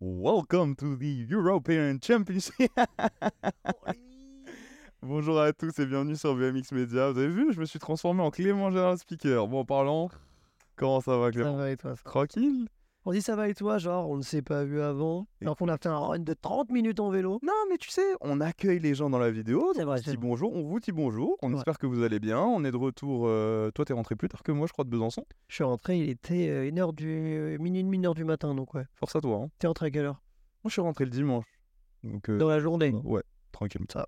Welcome to the European Championship. Bonjour à tous et bienvenue sur BMX Media. Vous avez vu, je me suis transformé en Clément Gérard Speaker. Bon, en parlant, comment ça va Ça Clément? va et toi ça Tranquille? On dit ça va et toi, genre on ne s'est pas vu avant, alors qu'on a fait un run de 30 minutes en vélo. Non, mais tu sais, on accueille les gens dans la vidéo. C'est vrai, on c'est dit vrai. bonjour, on vous dit bonjour. On Ouais. espère que vous allez bien. On est de retour. euh, Toi, t'es rentré plus tard que moi, je crois, de Besançon. Je suis rentré, il était euh, une heure du minuit, une heure du matin, donc ouais. Force à toi. Hein. T'es rentré à quelle heure? Moi, je suis rentré le dimanche. Donc, euh, Dans la journée. Ouais, tranquille. Ça.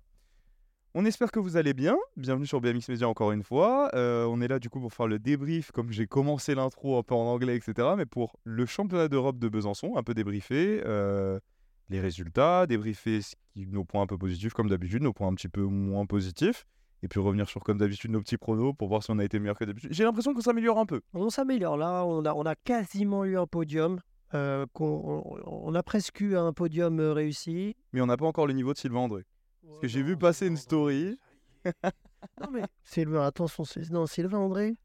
On espère que vous allez bien. Bienvenue sur BMX Media encore une fois. Euh, on est là du coup pour faire le débrief, comme j'ai commencé l'intro un peu en anglais, etc. Mais pour le championnat d'Europe de Besançon, un peu débriefer euh, les résultats, débriefer nos points un peu positifs comme d'habitude, nos points un petit peu moins positifs. Et puis revenir sur comme d'habitude nos petits pronos pour voir si on a été meilleur que d'habitude. J'ai l'impression qu'on s'améliore un peu. On s'améliore là, on a, on a quasiment eu un podium. euh, on, on a presque eu un podium euh, réussi. Mais on n'a pas encore le niveau de Sylvain André. Parce que j'ai vu passer une story. Non mais Sylvain, attention, c'est non, Sylvain André.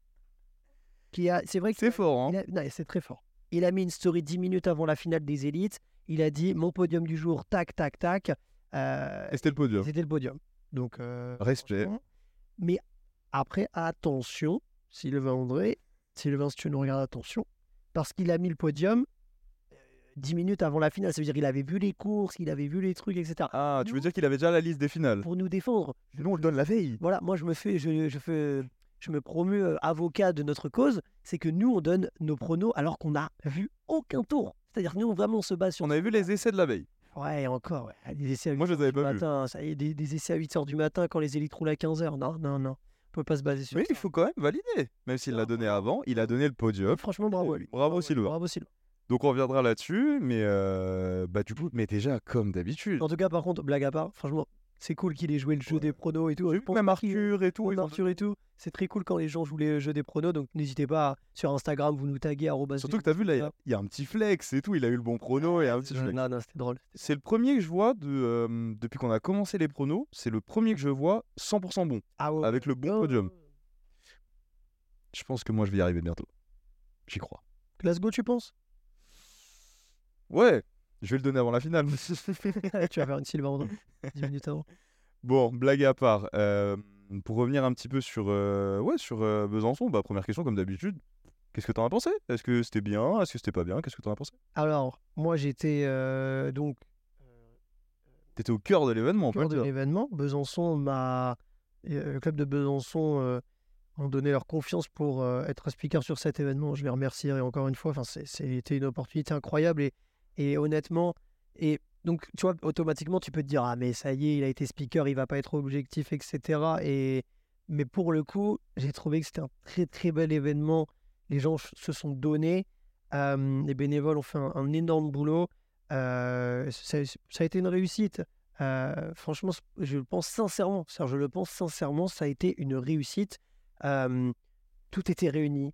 Qui a, c'est vrai que C'est fort, hein Il a- non, c'est très fort. Il a mis une story 10 minutes avant la finale des élites. Il a dit mon podium du jour, tac, tac, tac. Euh, Et c'était le podium. C'était le podium. Donc, euh, Respect. Mais après, attention, Sylvain André, Sylvain, si tu nous regardes, attention, parce qu'il a mis le podium 10 minutes avant la finale. Ça veut dire qu'il avait vu les courses, il avait vu les trucs, etc. Ah, tu veux dire qu'il avait déjà la liste des finales? Pour nous défendre, Nous, on le donne la veille. voilà, moi je me fais, je, je fais, je me promue euh, avocat de notre cause. C'est que nous on donne nos pronos alors qu'on n'a vu aucun tour. C'est-à-dire que nous vraiment on se base sur. On avait vu les essais de la veille. Ouais, encore. Ouais. Des essais à Moi, je 8 les avais pas matin. Ça y est, des, des essais à 8 h du matin quand les élites roulent à 15 h Non, non, non. On peut pas se baser sur ça. il faut quand même valider. Même s'il l'a donné avant, il a donné le podium. Franchement, bravo à lui. Bravo, Sylvain. Bravo Sylvain. Donc on reviendra là-dessus, mais euh, bah du coup, mais déjà comme d'habitude. En tout cas, par contre, blague à part, franchement, c'est cool qu'il ait joué le jeu Ouais. des pronos et tout. Je pense même Arthur et tout. Arthur et tout. C'est très cool quand les gens jouent les jeux des pronos. Donc n'hésitez pas à- sur Instagram, vous nous taguez. Surtout que t'as vu là, il y a- y, un petit flex et tout. Il a eu le bon prono et un petit flex. Non, non, c'était drôle. C'est le premier que je vois de, euh, depuis qu'on a commencé les pronos. C'est le premier que je vois 100% bon, Ah ouais. avec le bon Oh. podium. Je pense que moi je vais y arriver bientôt. J'y crois. Glasgow, tu penses? Ouais, je vais le donner avant la finale. Tu vas faire une André 10 minutes avant. Bon, blague à part, euh, pour revenir un petit peu sur, euh, ouais, sur euh, Besançon, bah, première question comme d'habitude, qu'est-ce que t'en as pensé? Est-ce que c'était bien? Est-ce que c'était pas bien? Qu'est-ce que t'en as pensé? Alors, moi, j'étais donc T'étais au cœur de l'événement, au cœur de l'événement. Besançon m'a. Le club de Besançon ont donné leur confiance pour être speaker sur cet événement. Je les remercierai encore une fois. Enfin, c'était une opportunité incroyable et, et honnêtement. Et donc, tu vois, automatiquement, tu peux te dire Ah, mais ça y est, il a été speaker, il va pas être objectif, etc. Et, mais pour le coup, j'ai trouvé que c'était un très très bel événement. Les gens se sont donnés. Les bénévoles ont fait un, un énorme boulot. Ça, a été une réussite. Franchement, je le pense sincèrement. Je le pense sincèrement, ça a été une réussite. Tout était réuni.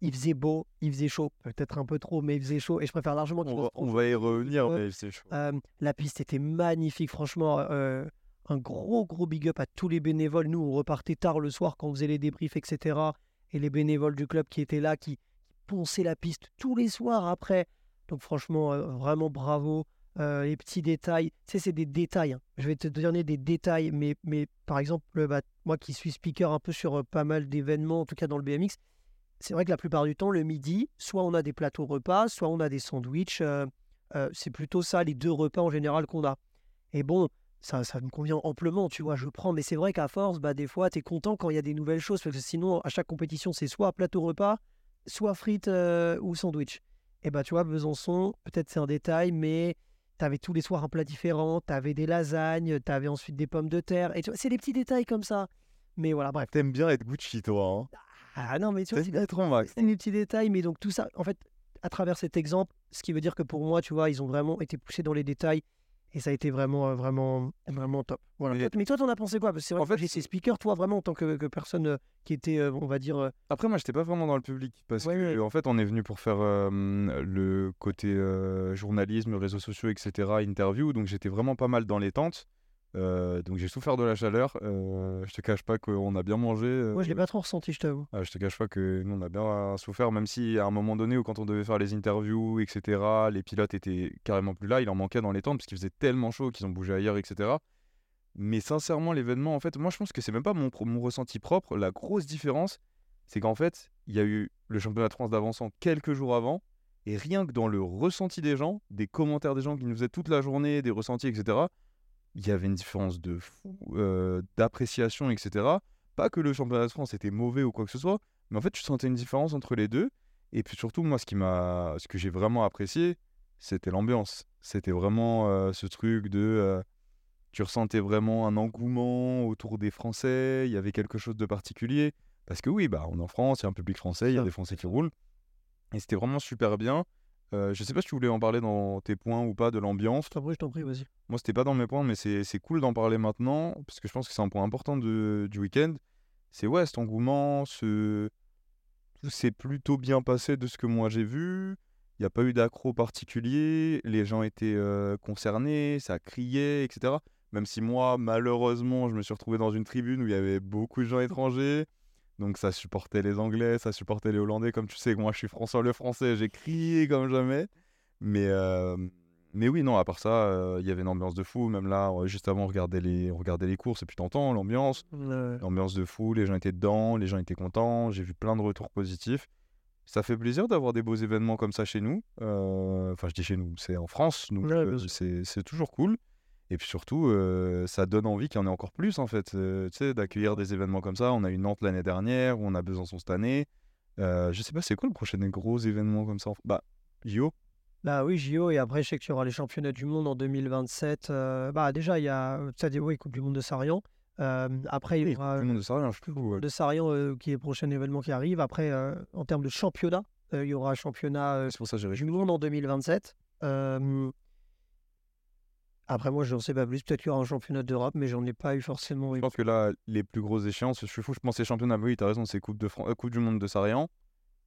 Il faisait beau, il faisait chaud, peut-être un peu trop, mais il faisait chaud. Et je préfère largement qu'il On va, on chaud va y revenir, mais c'est chaud. Euh, la piste était magnifique, franchement. euh, un gros, gros big up à tous les bénévoles. Nous, on repartait tard le soir quand on faisait les débriefs, etc. Et les bénévoles du club qui étaient là, qui, ponçaient la piste tous les soirs après. Donc, franchement, euh, vraiment bravo. Les petits détails, tu sais, c'est des détails. hein. Je vais te donner des détails, mais, mais par exemple, bah, moi qui suis speaker un peu sur pas mal d'événements, en tout cas dans le BMX, c'est vrai que la plupart du temps, le midi, soit on a des plateaux repas, soit on a des sandwichs. euh, euh, c'est plutôt ça, les deux repas en général qu'on a. Et bon, ça, ça me convient amplement, tu vois, je prends. Mais c'est vrai qu'à force, bah, des fois, tu es content quand il y a des nouvelles choses, parce que sinon, à chaque compétition, c'est soit plateau repas, soit frites euh, ou sandwich. Et bah, tu vois, Besançon, peut-être c'est un détail, mais tu avais tous les soirs un plat différent, tu avais des lasagnes, tu avais ensuite des pommes de terre. Et c'est des petits détails comme ça. Mais voilà, bref. T'aimes bien être Gucci, toi. Hein? Ah non, mais tu vois, bien max. c'est des petits détails, mais donc tout ça, en fait, à travers cet exemple, ce qui veut dire que pour moi, tu vois, ils ont vraiment été poussés dans les détails et ça a été vraiment, euh, vraiment, vraiment top. Voilà. Mais- Toi- Mais toi, t'en as pensé quoi? Parce que c'est vrai En que moi, fait, j'étais c'est- speaker, toi, vraiment, en tant que, que personne euh, qui était, euh, on va dire, euh, Après, moi, j'étais pas vraiment dans le public parce Ouais, que, ouais. en fait, on est venu pour faire euh, le côté journalisme, réseaux sociaux, etc., interview. Donc, j'étais vraiment pas mal dans les tentes. Euh, donc j'ai souffert de la chaleur. Euh, je te cache pas qu'on a bien mangé. euh, Moi, je l'ai pas trop ressenti, je t'avoue. ah, je te cache pas que nous on a bien souffert, même si à un moment donné où quand on devait faire les interviews, etc., les pilotes étaient carrément plus là, il en manquait dans les tentes parce qu'il faisait tellement chaud qu'ils ont bougé ailleurs, etc. Mais sincèrement, l'événement, en fait, moi je pense que c'est même pas mon, mon ressenti propre. La grosse différence, c'est qu'en fait, il y a eu le championnat de France d'avançant quelques jours avant, et rien que dans le ressenti des gens, des commentaires des gens qui nous faisaient toute la journée, des ressentis, etc., il y avait une différence de fou, euh, d'appréciation, etc. Pas que le championnat de France était mauvais ou quoi que ce soit, mais en fait, tu sentais une différence entre les deux. Et puis surtout, moi, ce, qui m'a, ce que j'ai vraiment apprécié, c'était l'ambiance. C'était vraiment euh, ce truc de... euh, tu ressentais vraiment un engouement autour des Français, il y avait quelque chose de particulier. Parce que oui, bah, on est en France, il y a un public français, il y a des Français qui roulent. Et c'était vraiment super bien. Euh, je sais pas si tu voulais en parler dans tes points ou pas de l'ambiance. Je t'en prie, je t'en prie, vas-y. Moi, c'était pas dans mes points, mais c'est c'est cool d'en parler maintenant, parce que je pense que c'est un point important de- du week-end. C'est ouais, cet engouement, ce... tout s'est plutôt bien passé de ce que moi j'ai vu. Il n'y a pas eu d'accro particulier, les gens étaient euh, concernés, ça criait, etc. Même si moi, malheureusement, je me suis retrouvé dans une tribune où il y avait beaucoup de gens étrangers. Donc ça supportait les Anglais, ça supportait les Hollandais. Comme tu sais, moi je suis François le Français, j'ai crié comme jamais. Mais, euh, mais oui, non, à part ça, euh, il y avait une ambiance de fou. Même là, juste avant, on regardait les, on regardait les courses et puis t'entends l'ambiance. Euh, L'ambiance de fou, les gens étaient dedans, les gens étaient contents. J'ai vu plein de retours positifs. Ça fait plaisir d'avoir des beaux événements comme ça chez nous. Euh, Enfin, je dis chez nous, c'est en France. Donc, Ouais, euh, c'est toujours cool. Et puis surtout, euh, ça donne envie qu'il y en ait encore plus, en fait. euh, tu sais, d'accueillir des événements comme ça. On a eu Nantes l'année dernière, on a Besançon cette année. Euh, je sais pas, c'est quoi le prochain gros événement comme ça Bah, JO Bah oui, JO, et après, je sais qu'il y aura les championnats du monde en 2027. euh, bah déjà, il y a, ça dit, oui, Coupe du monde de Sarian. Après, il y aura tout le monde ne sait rien, je trouve. ouais. de Sarian qui est le prochain événement qui arrive. Après, en termes de championnat, il y aura un championnat C'est pour ça que du monde en 2027. Euh, après, moi, je n'en sais pas plus. Peut-être qu'il y aura un championnat d'Europe, mais j'en ai pas eu forcément. Je pense que là, les plus grosses échéances, je suis fou, je pense que c'est championnat, mais oui, t'as raison, c'est Coupe, de Fran- euh, coupe du Monde de Sarian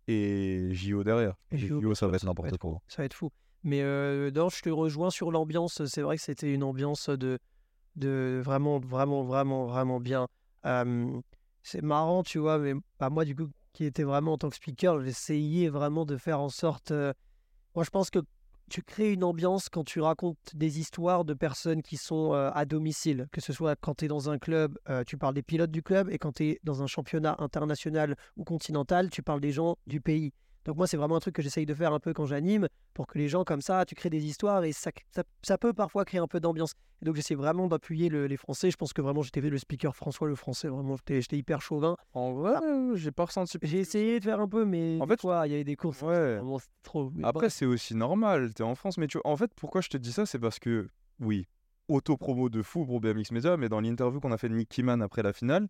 et JO derrière. Et Les JO, JO, ça va être n'importe quoi. Ça va être fou. Mais euh, non, je te rejoins sur l'ambiance. C'est vrai que c'était une ambiance de, de vraiment, vraiment, vraiment, vraiment bien. Euh, c'est marrant, tu vois, mais bah, moi, du coup, qui était vraiment en tant que speaker, j'essayais vraiment de faire en sorte. euh, Moi, je pense que tu crées une ambiance quand tu racontes des histoires de personnes qui sont à domicile, que ce soit quand tu es dans un club, tu parles des pilotes du club, et quand tu es dans un championnat international ou continental, tu parles des gens du pays. Donc moi, c'est vraiment un truc que j'essaye de faire un peu quand j'anime, pour que les gens comme ça, tu crées des histoires, et ça, ça, ça peut parfois créer un peu d'ambiance. Et donc j'essaie vraiment d'appuyer le- les Français. Je pense que vraiment, j'étais le speaker François le Français, vraiment, j'étais hyper chauvin. En vrai, euh, j'ai pas ressenti. J'ai essayé de faire un peu, mais En fait, il y avait des courses. Ouais. Vraiment, trop. Après, c'est aussi normal, t'es en France, mais tu vois, en fait, pourquoi je te dis ça, c'est parce que, oui, auto-promo de fou pour BMX Media, mais dans l'interview qu'on a fait de Nick Kiman après la finale,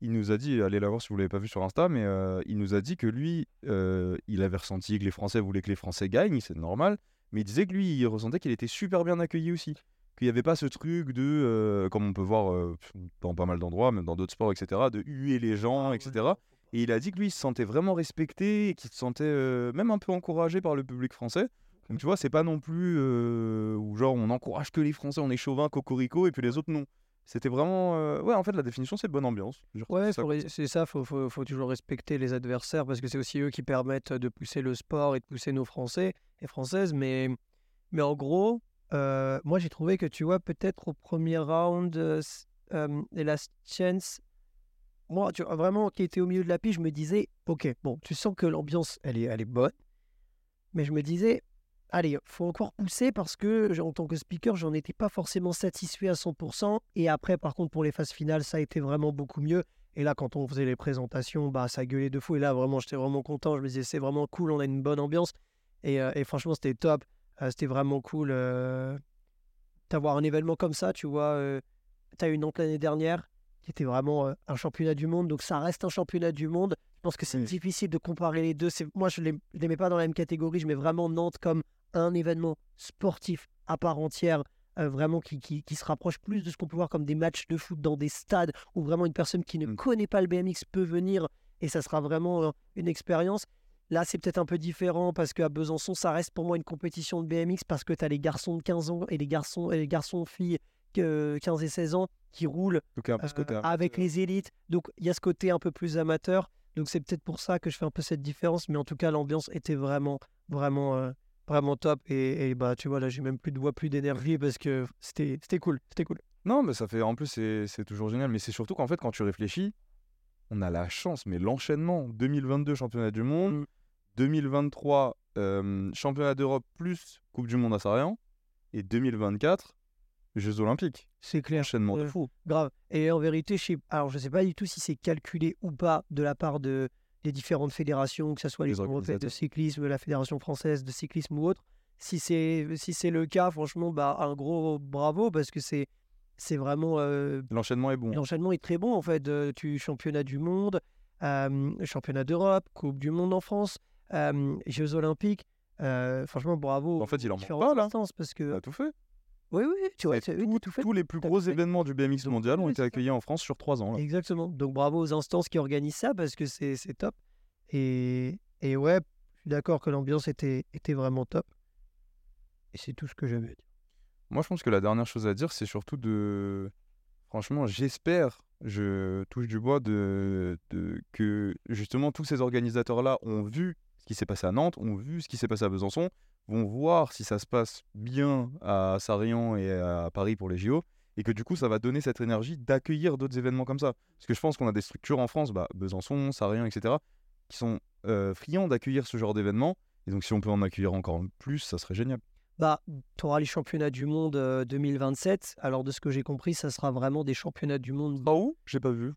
il nous a dit, allez la voir si vous l'avez pas vu sur Insta, mais euh, il nous a dit que lui, euh, il avait ressenti que les Français voulaient que les Français gagnent, c'est normal, mais il disait que lui, il ressentait qu'il était super bien accueilli aussi. Qu'il n'y avait pas ce truc de, euh, comme on peut voir dans pas mal d'endroits, même dans d'autres sports, etc., de huer les gens, etc. Et il a dit que lui, il se sentait vraiment respecté et qu'il se sentait même un peu encouragé par le public français. Donc tu vois, c'est pas non plus où genre on encourage que les Français, on est chauvin, cocorico, et puis les autres non. C'était vraiment. euh, Ouais, en fait, la définition, c'est bonne ambiance. Ouais, ça c'est ça, faut, faut, faut toujours respecter les adversaires parce que c'est aussi eux qui permettent de pousser le sport et de pousser nos Français et Françaises. Mais, mais en gros, euh, moi j'ai trouvé que tu vois, peut-être au premier round, euh, euh, Last Chance, moi tu vois, vraiment qui était au milieu de la piste, je me disais, ok, bon, tu sens que l'ambiance elle est, elle est bonne, mais je me disais, allez, faut encore pousser parce que en tant que speaker, j'en étais pas forcément satisfait à 100%. Et après, par contre, pour les phases finales, ça a été vraiment beaucoup mieux. Et là, quand on faisait les présentations, bah, ça gueulait de fou. Et là, vraiment, j'étais vraiment content. Je me disais, c'est vraiment cool, on a une bonne ambiance. Et, euh, et franchement, c'était top. Euh, c'était vraiment cool euh, d'avoir un événement comme ça. Tu vois, tu as eu Nantes l'année dernière, qui était vraiment un championnat du monde. Donc, ça reste un championnat du monde. Je pense que c'est Oui. difficile de comparer les deux. Moi, je ne les mets pas dans la même catégorie. Je mets vraiment Nantes comme un événement sportif à part entière, euh, vraiment qui, qui, qui se rapproche plus de ce qu'on peut voir comme des matchs de foot dans des stades où vraiment une personne qui ne Mm. connaît pas le BMX peut venir et ça sera vraiment euh, une expérience. Là, c'est peut-être un peu différent parce qu'à Besançon, ça reste pour moi une compétition de BMX parce que tu as les garçons de 15 ans et les garçons et les garçons filles euh, 15 et 16 ans qui roulent euh, avec les élites. Donc il y a ce côté un peu plus amateur. Donc c'est peut-être pour ça que je fais un peu cette différence. Mais en tout cas, l'ambiance était vraiment, vraiment, vraiment top. Et, et bah tu vois, là, j'ai même plus de voix, plus d'énergie parce que c'était c'était cool. C'était cool. Non, mais ça fait. En plus, c'est c'est toujours génial. Mais c'est surtout qu'en fait, quand tu réfléchis, on a la chance. Mais l'enchaînement 2022 championnat du monde, Mm. 2023 euh, championnat d'Europe plus Coupe du Monde à Sarayan, et 2024 Jeux Olympiques. C'est clair. Enchaînement de Euh, fou. Grave. Et en vérité, je sais, alors je sais pas du tout si c'est calculé ou pas de la part de, des différentes fédérations, que ce soit les Les européennes de cyclisme, la fédération française de cyclisme ou autre. Si c'est si c'est le cas, franchement, bah un gros bravo parce que c'est c'est vraiment euh, L'enchaînement est bon. l'enchaînement est très bon en fait. Euh, tu championnat du monde, euh, championnat d'Europe, Coupe du Monde en France, euh, Jeux Olympiques. Euh, franchement, bravo. En fait, il en manque pas, là. parce On que a tout fait. Oui, oui, tu vois, oui, tout- fait. tous les plus gros fait. événements du BMX mondial ont oui, été accueillis en France sur trois ans. là. Exactement. Donc bravo aux instances qui organisent ça parce que c'est c'est top. Et, et ouais, je suis d'accord que l'ambiance était, était vraiment top. Et c'est tout ce que j'avais à dire. Moi, je pense que la dernière chose à dire, c'est surtout de. Franchement, j'espère, je touche du bois, de, de- que justement tous ces organisateurs-là ont vu ce qui s'est passé à Nantes, ont vu ce qui s'est passé à Besançon, vont voir si ça se passe bien à Sarian et à Paris pour les JO, et que du coup, ça va donner cette énergie d'accueillir d'autres événements comme ça. Parce que je pense qu'on a des structures en France, bah, Besançon, Sarian, etc., qui sont euh, friands d'accueillir ce genre d'événements. Et donc, si on peut en accueillir encore plus, ça serait génial. Bah, tu auras les championnats du monde euh, 2027. Alors, de ce que j'ai compris, ça sera vraiment des championnats du monde. Ah où? J'ai pas vu.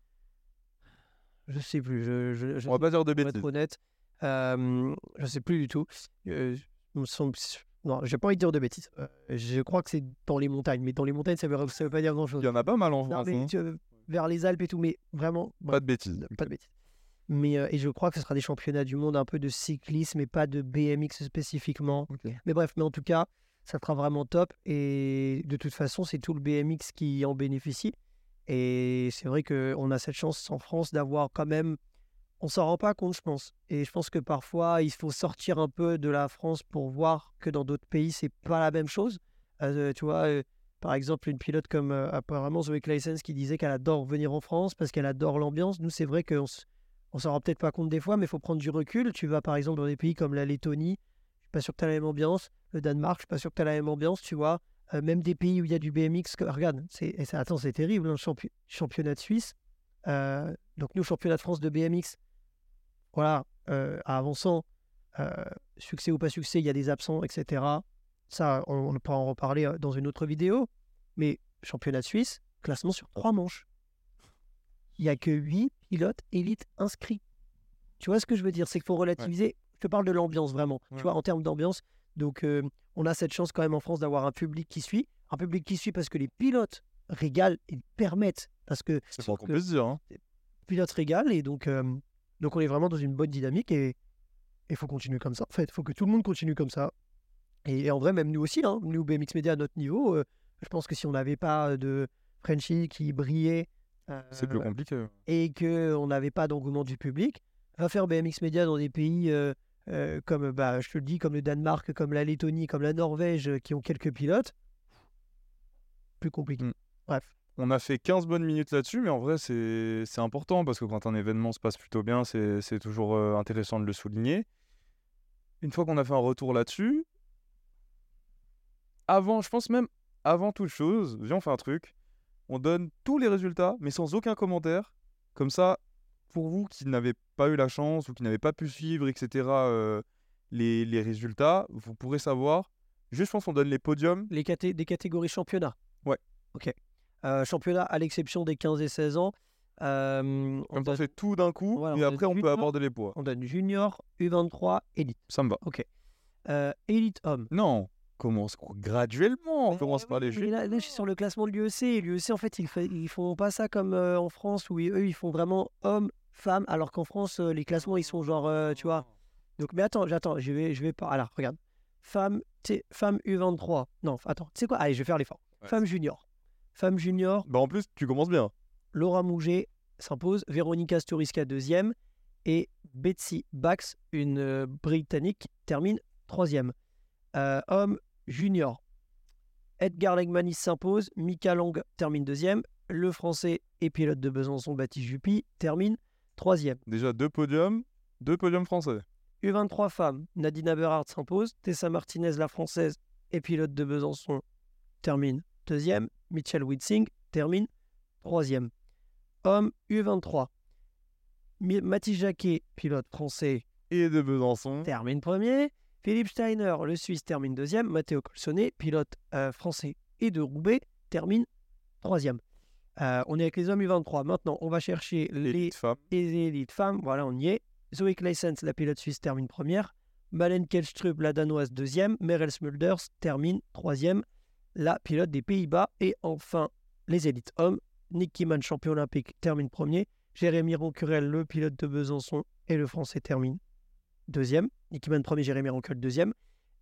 Je sais plus. Je, je, je On va pas dire de pour être bêtises. honnête. Euh, je sais plus du tout. Euh, me semble- Non, j'ai pas envie de dire de bêtises. Euh, je crois que c'est dans les montagnes. Mais dans les montagnes, ça veut, ça veut pas dire grand chose. Il y en a pas mal en Non, France. mais hein. tu- vers les Alpes et tout. Mais vraiment, Pas de bêtises. Pas de bêtises. Mais, euh, et je crois que ce sera des championnats du monde un peu de cyclisme et pas de BMX spécifiquement. Mais bref, mais en tout cas, ça sera vraiment top. Et de toute façon, c'est tout le BMX qui en bénéficie. Et c'est vrai qu'on a cette chance en France d'avoir quand même. On s'en rend pas compte, je pense. Et je pense que parfois, il faut sortir un peu de la France pour voir que dans d'autres pays, c'est pas la même chose. Euh, tu vois, euh, par exemple, une pilote comme euh, apparemment Zoé Claessens qui disait qu'elle adore venir en France parce qu'elle adore l'ambiance. Nous, c'est vrai qu'on on s'en rend peut-être pas compte des fois, mais il faut prendre du recul. Tu vas par exemple dans des pays comme la Lettonie, je suis pas sûr que tu as la même ambiance. Le Danemark, je suis pas sûr que tu as la même ambiance, tu vois. Même des pays où il y a du BMX, regarde, c'est, attends, c'est terrible, hein, champi- championnat de Suisse. Donc nous, championnat de France de BMX, voilà, euh, avançant, euh, succès ou pas succès, il y a des absents, etc. Ça, on, on pourra en reparler euh, dans une autre vidéo. Mais championnat de Suisse, classement sur trois manches. Il n'y a que huit pilotes élites inscrits. Tu vois ce que je veux dire? C'est qu'il faut relativiser. Je te parle de l'ambiance vraiment. Ouais. Tu vois, en termes d'ambiance. Donc, euh, on a cette chance quand même en France d'avoir un public qui suit. Un public qui suit parce que les pilotes régalent et permettent. Parce que C'est pas qu'on que- peut se dire. hein. pilotes régalent et donc, euh, donc on est vraiment dans une bonne dynamique et il faut continuer comme ça. En fait, il faut que tout le monde continue comme ça. Et, et en vrai, même nous aussi, hein, nous BMX Media à notre niveau, euh, je pense que si on n'avait pas de Frenchy qui brillait euh, C'est plus compliqué. et qu'on n'avait pas d'engouement du public, va faire BMX Media dans des pays euh, euh, comme, bah, je te le dis, comme le Danemark, comme la Lettonie, comme la Norvège, euh, qui ont quelques pilotes, plus compliqué. Mm. Bref. On a fait 15 bonnes minutes là-dessus, mais en vrai, c'est important parce que quand un événement se passe plutôt bien, c'est toujours euh, intéressant de le souligner. Une fois qu'on a fait un retour là-dessus, avant, je pense même avant toute chose, viens, on fait un truc. On donne tous les résultats, mais sans aucun commentaire. Comme ça, pour vous qui n'avez pas eu la chance ou qui n'avez pas pu suivre, etc., euh, les, les résultats, vous pourrez savoir. Juste, je pense qu'on donne les podiums. Les caté- des catégories championnat Ouais. Ok. Euh, championnat à l'exception des 15 et 16 ans. euh, on, donne, fait tout d'un coup, Voilà, et après, on peut aborder les poids. on donne junior, U23, élite. Ça me va. Ok. Euh, élite homme. Non, commence graduellement, on commence par les jeux. là, là, je suis sur le classement de l'UEC. L'UEC, en fait, ils, fait- ils font pas ça comme en France où ils- eux, ils font vraiment homme, femme, alors qu'en France, les classements, ils sont genre, tu vois. Donc, mais attends, j'attends, je vais, je vais pas. Alors, regarde. Femme, femme U23. Non, attends, tu sais quoi? Allez, je vais faire l'effort. Ouais. Femme junior. Femme junior, Bah en plus, tu commences bien. Laura Mouget s'impose, Véronica Sturiska deuxième et Betsy Bax, une euh, Britannique, termine troisième. Euh, homme junior. Edgar Legmanis s'impose, Mika Long termine deuxième, le français et pilote de Besançon Baptiste Juppy termine troisième. Déjà deux podiums, deux podiums français. U23 femmes, Nadine Berard s'impose, Tessa Martinez la française et pilote de Besançon termine deuxième, Mitchell Witzing termine troisième. Hommes U23, Mi- Mathis Jacquet, pilote français, Et de Besançon. termine premier. Philippe Steiner, le Suisse, termine deuxième. Matteo Colsonnet, pilote euh, français et de Roubaix, termine troisième. Euh, on est avec les hommes U23. Maintenant, on va chercher les Élite femme. les élites femmes. Voilà, on y est. Zoe Claessens, la pilote suisse, termine première. Malen Kelstrup, la danoise, deuxième. Merel Smulders termine troisième. La pilote des Pays-Bas. Et enfin, les élites hommes. Nick Kiman, champion olympique, termine premier. Jérémy Roncurel, le pilote de Besançon, et le français termine deuxième. Nick Kiman premier, Jérémy Roncurel deuxième.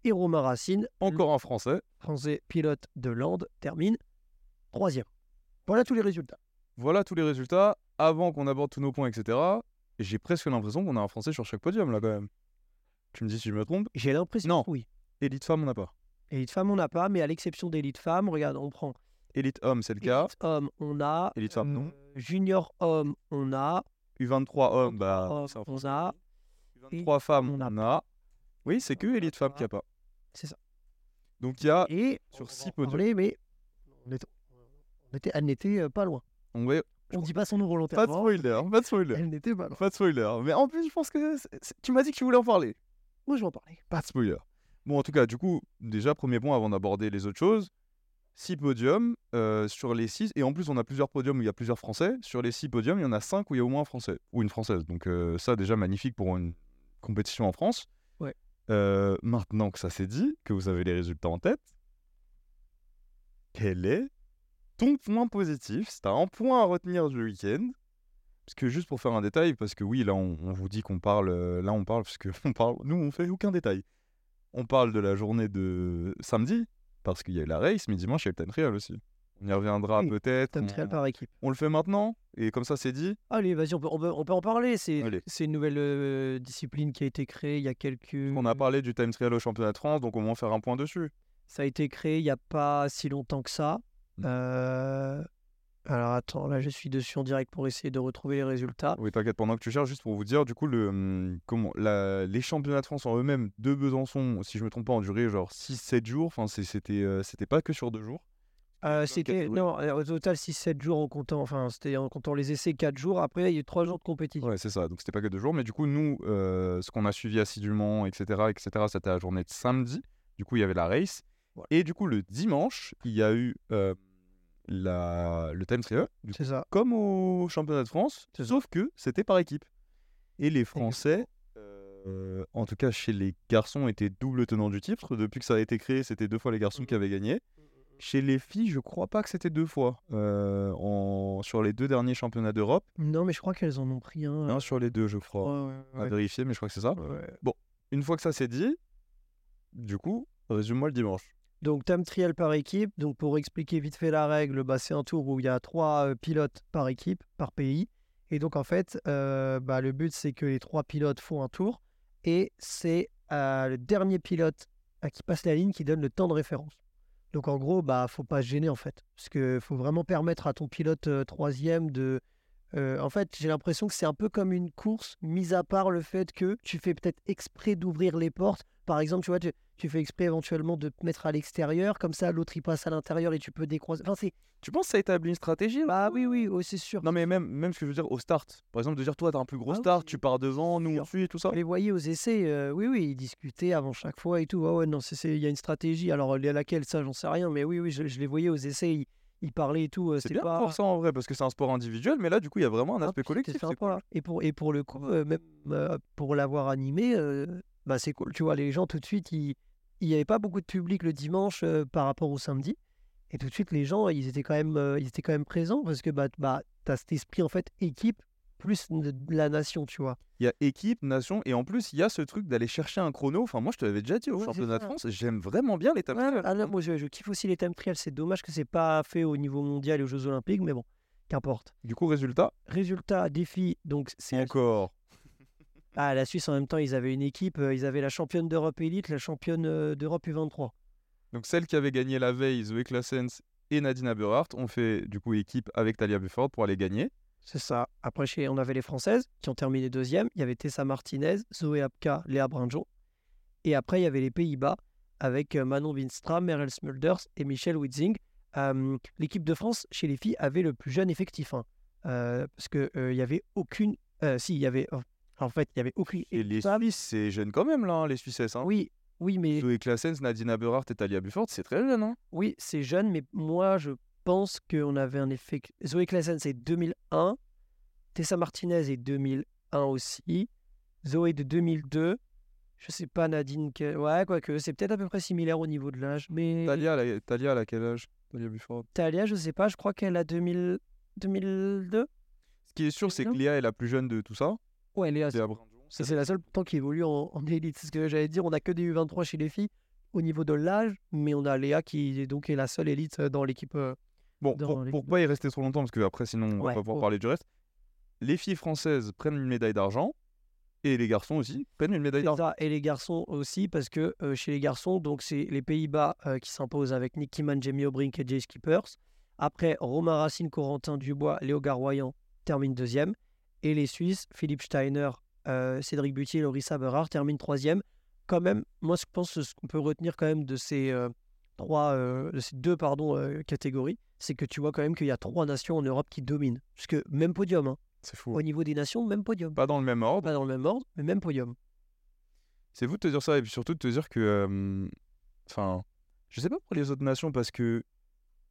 Et Romain Racine, Encore un français. français pilote de Land, termine troisième. Voilà tous les résultats. Voilà tous les résultats. Avant qu'on aborde tous nos points, etc. J'ai presque l'impression qu'on a un français sur chaque podium là quand même. Tu me dis si je me trompe. J'ai l'impression Non. oui. Élite femme, on n'a pas. Élite femme, on n'a pas, mais à l'exception d'élite femme, regarde, on prend Élite homme, c'est le cas. élite homme, on a. Élite femme, non. euh, Junior homme, on a. U23 homme, bah. homme, on a. U23 femmes, on on a. Oui, c'est que élite femme qu'il n'y a pas. C'est ça. Donc il y a. Et sur six podiums. mais on était, on était- elle n'était euh, pas loin. On On dit pas son nom Pas de volontairement. spoiler, pas de spoiler. Elle n'était pas loin. Pas de spoiler. Mais en plus, je pense que tu m'as dit que tu voulais en parler. Moi, je vais en parler. Pas de spoiler. Bon, en tout cas, du coup, déjà, premier point avant d'aborder les autres choses. Six podiums euh, sur les six. Et en plus, on a plusieurs podiums où il y a plusieurs Français. Sur les six podiums, il y en a cinq où il y a au moins un Français. Ou une Française. Donc, euh, ça, déjà, magnifique pour une compétition en France. Ouais. Euh, maintenant que ça s'est dit, que vous avez les résultats en tête, quel est ton point positif? Si tu as un point à retenir du week-end, parce que juste pour faire un détail, parce que oui, là, on, on vous dit qu'on parle, là, on parle, parce que on parle, nous, on fait aucun détail. On parle de la journée de samedi, parce qu'il y a eu la race, mais dimanche, il y a eu le time trial aussi. On y reviendra Oui, peut-être. Tom on- Trial par équipe. on le fait maintenant, et comme ça, c'est dit. Allez, vas-y, on peut, on, peut, on peut en parler. C'est une nouvelle euh, discipline qui a été créée il y a quelques. On a parlé du time trial au championnat de France, donc on va en faire un point dessus. Ça a été créé il n'y a pas si longtemps que ça. Mm. Euh, Alors attends, là je suis dessus en direct pour essayer de retrouver les résultats. Oui, t'inquiète, pendant que tu cherches, juste pour vous dire, du coup, le, hum, comment, la- les championnats de France en eux-mêmes de Besançon, si je me trompe pas, ont duré genre 6-7 jours. Enfin, c'était euh, c'était pas que sur deux jours. Euh, c'était non, euh, au total 6-7 jours en comptant, enfin c'était en comptant les essais 4 jours. Après il y a eu 3 jours de compétition. Ouais, c'est ça. Donc, c'était pas que deux jours. Mais du coup, nous, euh, ce qu'on a suivi assidûment, etc., etc., c'était la journée de samedi. Du coup, il y avait la race. Voilà. Et du coup, le dimanche, il y a eu euh, la, le time trial, C'est ça. comme au championnat de France, sauf que c'était par équipe. Et les Français, euh, en tout cas chez les garçons, étaient double tenant du titre. Depuis que ça a été créé, c'était deux fois les garçons qui Mhm. avaient gagné. Chez les filles, je crois pas que c'était deux fois. euh, en... Sur les deux derniers championnats d'Europe. Non mais je crois qu'elles en ont pris un. Un sur les deux, je crois. Ouais, ouais, À vérifier, mais je crois que c'est ça. Ouais. Une fois que ça c'est dit, du coup, résume-moi le dimanche. Donc time trial par équipe. Donc pour expliquer vite fait la règle, bah, c'est un tour où il y a trois pilotes par équipe, par pays. Et donc en fait, bah, le but c'est que les trois pilotes font un tour et c'est euh, le dernier pilote euh, qui passe la ligne qui donne le temps de référence. Donc en gros, bah faut pas se gêner en fait, parce que faut vraiment permettre à ton pilote troisième de. Euh, en fait, j'ai l'impression que c'est un peu comme une course, mis à part le fait que tu fais peut-être exprès d'ouvrir les portes. Par exemple, tu vois, tu, tu fais exprès éventuellement de te mettre à l'extérieur, comme ça l'autre il passe à l'intérieur et tu peux décroiser. Enfin. Tu penses que ça établit une stratégie Bah oui, oui, oui, c'est sûr. Non mais même, même ce que je veux dire au start. Par exemple, de dire toi t'as un plus gros Ah oui, start, tu pars devant, nous on suit et tout ça. Les voyez aux essais, euh, oui, oui, ils discutaient avant chaque fois et tout. Ouais, ouais, non, il y a une stratégie. Alors, la- laquelle, ça, j'en sais rien, mais oui, oui, je, je les voyais aux essais, ils, ils parlaient et tout. C'est bien pas. pour ça en vrai, parce que c'est un sport individuel, mais là du coup il y a vraiment un Ah, aspect collectif. sympa. cool. Et pour, et pour le coup, euh, même euh, pour l'avoir animé, euh, bah, c'est cool. Tu vois, les gens, tout de suite, il n'y avait pas beaucoup de public le dimanche par rapport au samedi. Et tout de suite, les gens, ils étaient quand même, ils étaient quand même présents parce que bah, bah, tu as cet esprit, en fait, équipe plus la nation, tu vois. Il y a équipe, nation, et en plus il y a ce truc d'aller chercher un chrono. Enfin moi je te l'avais déjà dit au Ouais, championnat de. France, j'aime vraiment bien les time Ouais, trials. ah non, moi, je, je kiffe aussi les time trials. C'est dommage que c'est pas fait au niveau mondial et aux Jeux Olympiques, mais bon, qu'importe. Du coup résultat, Résultat, défi, donc c'est encore. Ah, la Suisse, en même temps, ils avaient une équipe, euh, ils avaient la championne d'Europe élite, la championne euh, d'Europe U23. Donc celle qui avait gagné la veille, Zoé Claessens et Nadine Aberhart, ont fait du coup équipe avec Talia Bufford pour aller gagner. C'est ça. Après, chez, on avait les Françaises qui ont terminé deuxième. Il y avait Tessa Martinez, Zoé Apka, Léa Brindjon. Et après, il y avait les Pays-Bas avec euh, Manon Winstra, Meryl Smulders et Michelle Witzing. Euh, L'équipe de France, chez les filles, avait le plus jeune effectif. hein. Euh, parce qu'il il y avait aucune... euh, si, il y avait... En fait, il y avait aucune... Et les. Suisses, c'est jeune quand même, là, hein, les Suissesses. Hein. Oui, oui, mais... Zoé Claessens, Nadine Aberhart et Talia Bufford, c'est très jeune. Hein. Oui, c'est jeune, mais moi, je pense qu'on avait un effet. Zoé Claessens, c'est 2001. Tessa Martinez est 2001 aussi. Zoé de 2002. Je sais pas, Nadine. que- Ouais, quoique, c'est peut-être à peu près similaire au niveau de l'âge. Mais Talia, elle a- Talia, elle a quel âge? Talia Bufford. Talia, je sais pas, je crois qu'elle a 2000... 2002. Ce qui est sûr, c'est que. Léa est la plus jeune de tout ça. Ouais, Léa C'est la seule pourtant qui évolue en, en élite. C'est ce que j'allais dire. On a que des U23 chez les filles au niveau de l'âge, mais on a Léa qui donc est la seule élite euh, dans l'équipe. Bon, pour, pour pas y rester trop longtemps, parce que après, sinon, on Ouais, va pas pouvoir parler du reste. Les filles françaises prennent une médaille d'argent et les garçons aussi prennent une médaille d'argent. ça, et les garçons aussi, parce que euh, chez les garçons, donc c'est les Pays-Bas euh, qui s'imposent avec Nick Kiman, Jamie O'Brien et Jay Skippers. Après, Romain Racine, Corentin Dubois, Léo Garoyan terminent deuxième. Et les Suisses, Philippe Steiner, euh, Cédric Butier et Laurie Saberard terminent troisième. Quand même, moi je pense que ce qu'on peut retenir quand même de ces euh, trois, euh, de ces deux pardon, euh, catégories, c'est que tu vois quand même qu'il y a trois nations en Europe qui dominent. Puisque même podium, hein. C'est fou. au niveau des nations, même podium. Pas dans le même ordre. Pas dans le même ordre, mais même podium. C'est vous de te dire ça et puis surtout de te dire que. euh, Enfin, je sais pas pour les autres nations parce que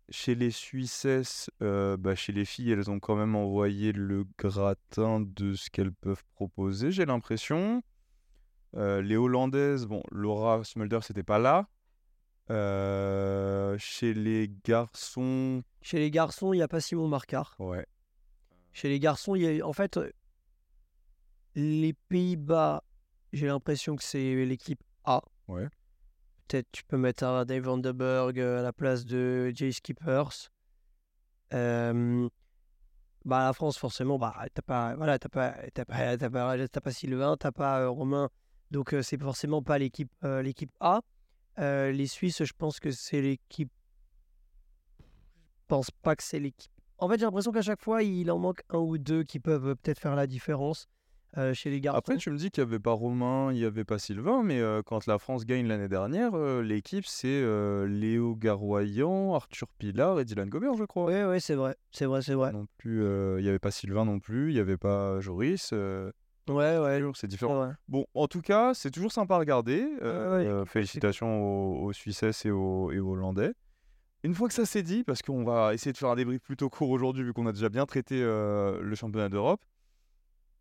chez les Suissesses, euh, bah, chez les filles, elles ont quand même envoyé le gratin de ce qu'elles peuvent proposer, j'ai l'impression. Euh, les Hollandaises, bon, Laura Smulder, c'était pas là. Euh, chez les garçons, Chez les garçons, il n'y a pas Simon Marcard. ouais. Chez les garçons, il y a, en fait, euh, les Pays-Bas, j'ai l'impression que c'est l'équipe A. Ouais. Peut-être tu peux mettre un Dave Vandenberg euh, à la place de Jay Skippers. Euh, bah, la France, forcément, bah, t'as pas, voilà, t'as pas, t'as pas, t'as pas, Sylvain, t'as pas euh, Romain. Donc, c'est forcément pas l'équipe l'équipe A. Euh, les Suisses, je pense que c'est l'équipe. Je pense pas que c'est l'équipe. En fait, j'ai l'impression qu'à chaque fois, il en manque un ou deux qui peuvent euh, peut-être faire la différence euh, chez les garçons. Après, tu me dis qu'il n'y avait pas Romain, il n'y avait pas Sylvain, mais euh, quand la France gagne l'année dernière, l'équipe, c'est Léo Garoyan, Arthur Pilar et Dylan Gobert, je crois. Oui, oui, c'est vrai. C'est vrai, c'est vrai. Non plus, il n'y avait pas Sylvain non plus, il n'y avait pas Joris. Ouais, ouais. c'est c'est différent. Bon, en tout cas, c'est toujours sympa à regarder. euh, Ouais, euh, félicitations aux, aux Suissesses et aux, et aux Hollandais. Une fois que ça s'est dit, parce qu'on va essayer de faire un débrief plutôt court aujourd'hui, vu qu'on a déjà bien traité euh, le championnat d'Europe.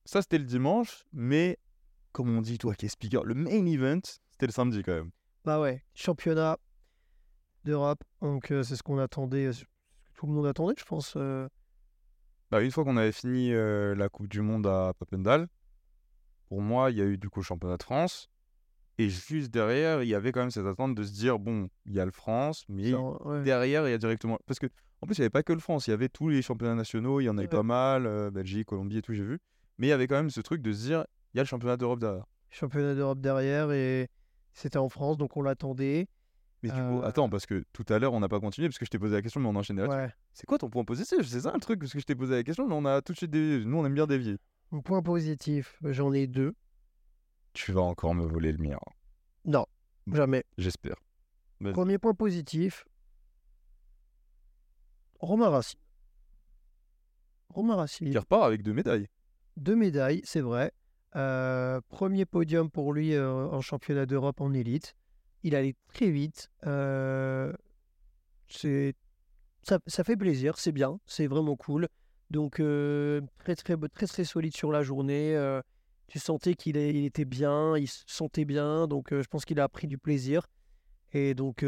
Ça, c'était le dimanche, mais comme on dit, toi qui es speaker, le main event, c'était le samedi quand même. Bah ouais, championnat d'Europe. Donc, euh, c'est ce qu'on attendait, ce que tout le monde attendait, je pense. euh. Bah, une fois qu'on avait fini la Coupe du Monde à Papendal, pour moi, il y a eu du coup le championnat de France. Et juste derrière, il y avait quand même cette attente de se dire bon, il y a le France, mais Genre, ouais. derrière, il y a directement. Parce que, en plus, il n'y avait pas que le France, il y avait tous les championnats nationaux, il y en a eu Ouais. pas mal, euh, Belgique, Colombie et tout, j'ai vu. Mais il y avait quand même ce truc de se dire il y a le championnat d'Europe derrière. Championnat d'Europe derrière et c'était en France, donc on l'attendait. Mais du coup, Euh. attends, parce que tout à l'heure, on n'a pas continué, parce que je t'ai posé la question, mais on enchaîne. Ouais. C'est quoi ton point positif? C'est ça le truc, parce que je t'ai posé la question, mais on a tout de suite dévié. Nous, on aime bien dévier. Mon point positif, j'en ai deux. Tu vas encore me voler le mien, Non, jamais. j'espère. Premier point positif, Romain Racine. Romain Racine, Qui repart avec deux médailles. deux médailles, c'est vrai. Euh, premier podium pour lui euh, en championnat d'Europe en élite. Il allait très vite. euh, c'est ça, ça fait plaisir, c'est bien, c'est vraiment cool. Donc euh, très, très très très solide sur la journée. euh, tu sentais qu'il était bien, il se sentait bien. Donc euh, je pense qu'il a pris du plaisir. Et donc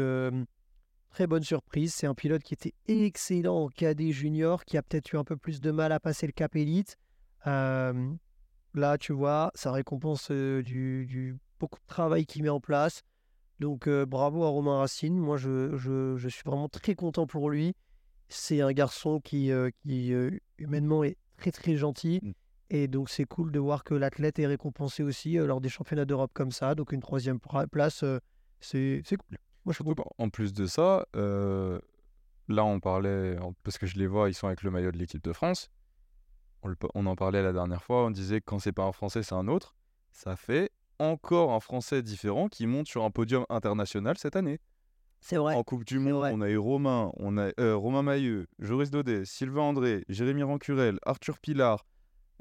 très bonne surprise. C'est un pilote qui était excellent en cadet junior, qui a peut-être eu un peu plus de mal à passer le cap élite. Là, tu vois, ça récompense du, beaucoup de travail qu'il met en place. Donc, bravo à Romain Racine. Moi, je- je suis vraiment très content pour lui. C'est un garçon qui, euh, qui euh, humainement, est très, très gentil. Mm. Et donc, c'est cool de voir que l'athlète est récompensé aussi euh, lors des championnats d'Europe comme ça. Donc, une troisième place, c'est cool. Moi, je en plus de ça, là on parlait, parce que je les vois, ils sont avec le maillot de l'équipe de France. On, le- on en parlait la dernière fois, on disait que quand c'est pas un Français, c'est un autre. Ça fait encore un Français différent qui monte sur un podium international cette année. C'est vrai. En Coupe du Monde, on a eu Romain, on a euh, Romain Mailleux, Joris Daudet, Sylvain André, Jérémy Rancurel, Arthur Pilar.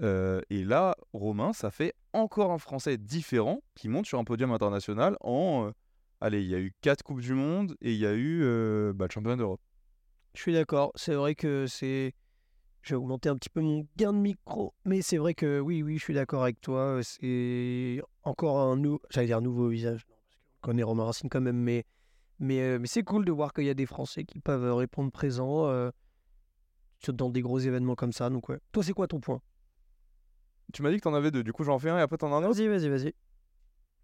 euh, et là, Romain, ça fait encore un Français différent qui monte sur un podium international en. euh, allez, il y a eu quatre Coupes du Monde et il y a eu bah, le championnat d'Europe. Je suis d'accord. C'est vrai que c'est. Je vais augmenter un petit peu mon gain de micro, mais c'est vrai que oui, oui, je suis d'accord avec toi. C'est encore un nou... j'allais dire nouveau visage. Non, parce qu'on connaît Romain Racine quand même, mais mais, mais c'est cool de voir qu'il y a des Français qui peuvent répondre présent dans des gros événements comme ça. Donc ouais. Toi, c'est quoi ton point? Tu m'as dit que t'en avais deux, du coup j'en fais un et après t'en as un autre? Vas-y, vas-y, vas-y.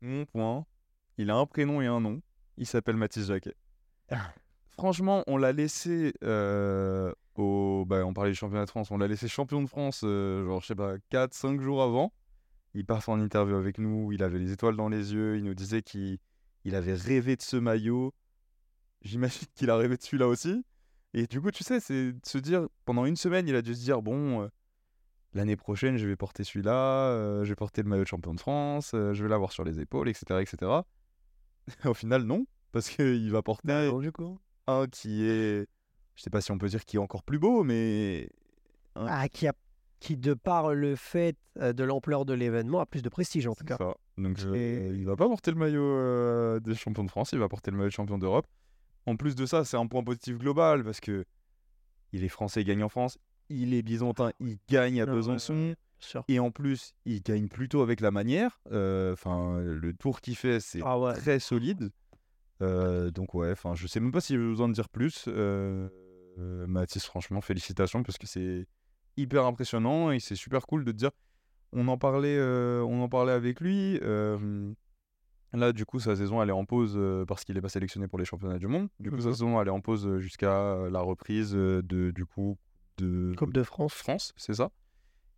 Mon point, il a un prénom et un nom. Il s'appelle Mathis Jacquet. Franchement, on l'a laissé euh, au. Bah, on parlait du championnat de France. On l'a laissé champion de France, euh, genre, je sais pas, 4-5 jours avant. Il passe en interview avec nous. Il avait les étoiles dans les yeux. Il nous disait qu'il il avait rêvé de ce maillot. J'imagine qu'il a rêvé de celui-là aussi. Et du coup, tu sais, c'est de se dire, pendant une semaine, il a dû se dire bon, euh, l'année prochaine, je vais porter celui-là, euh, je vais porter le maillot de champion de France, euh, je vais l'avoir sur les épaules, etc. etc. Au final, non, parce qu'il va porter du coup. un qui est, je sais pas si on peut dire qui est encore plus beau, mais Ah, qui a qui de par le fait de l'ampleur de l'événement a plus de prestige en tout cas. ça. Donc, Et- il va pas porter le maillot des champions de France, il va porter le maillot de champion d'Europe. En plus de ça, c'est un point positif global parce que il est français, il gagne en France. Il est byzantin, il gagne à Besançon. Et en plus, il gagne plutôt avec la manière. Euh, Enfin, le tour qu'il fait, c'est Ah ouais. très solide. Euh, donc ouais, enfin, je sais même pas si j'ai besoin de dire plus. Euh, Mathis, franchement, félicitations parce que c'est hyper impressionnant et c'est super cool de te dire. On en parlait, on en parlait avec lui. Là, du coup, sa saison elle est en pause euh, parce qu'il n'est pas sélectionné pour les championnats du monde. Du coup, sa Mhm. saison elle est en pause euh, jusqu'à euh, la reprise de du coup de Coupe de France. France, c'est ça.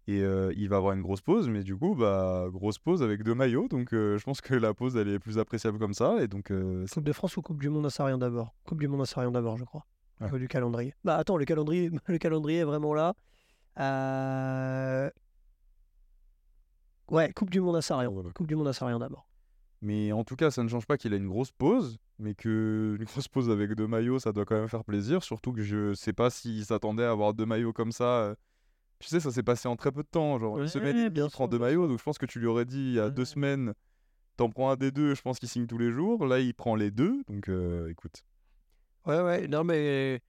Et euh, il va avoir une grosse pause, mais du coup, bah, grosse pause avec deux maillots. Donc, je pense que la pause, elle est plus appréciable comme ça. Et donc, Coupe de France ou Coupe du Monde à d'abord? Coupe du Monde à Sarrian d'abord, je crois. Ouais. du calendrier. Bah attends, le calendrier, le calendrier est vraiment là. Euh, Ouais, Coupe du Monde à. Voilà. Coupe du Monde à d'abord. Mais en tout cas, ça ne change pas qu'il a une grosse pause. Mais que une grosse pause avec deux maillots, ça doit quand même faire plaisir. Surtout que je sais pas s'il s'attendait à avoir deux maillots comme ça. euh. Tu sais, ça s'est passé en très peu de temps. Genre, une Ouais, semaine, demie, bien il prend deux maillots. Donc, je pense que tu lui aurais dit il y a deux semaines, t'en prends un des deux. Je pense qu'il signe tous les jours. Là, il prend les deux. Donc, euh, écoute. Ouais, ouais, non mais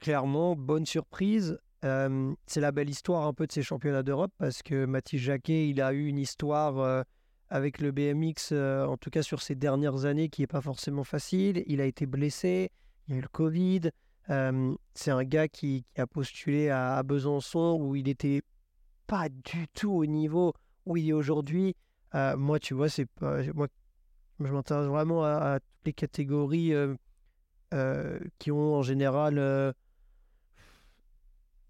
clairement, bonne surprise. Euh, c'est la belle histoire un peu de ces championnats d'Europe parce que Mathis Jacquet, il a eu une histoire euh, avec le BMX, euh, en tout cas sur ces dernières années, qui n'est pas forcément facile. Il a été blessé, il y a eu le Covid. Euh, c'est un gars qui, a postulé à, Besançon où il n'était pas du tout au niveau où il est aujourd'hui. Euh, moi, tu vois, c'est moi, je m'intéresse vraiment à, à toutes les catégories. qui ont en général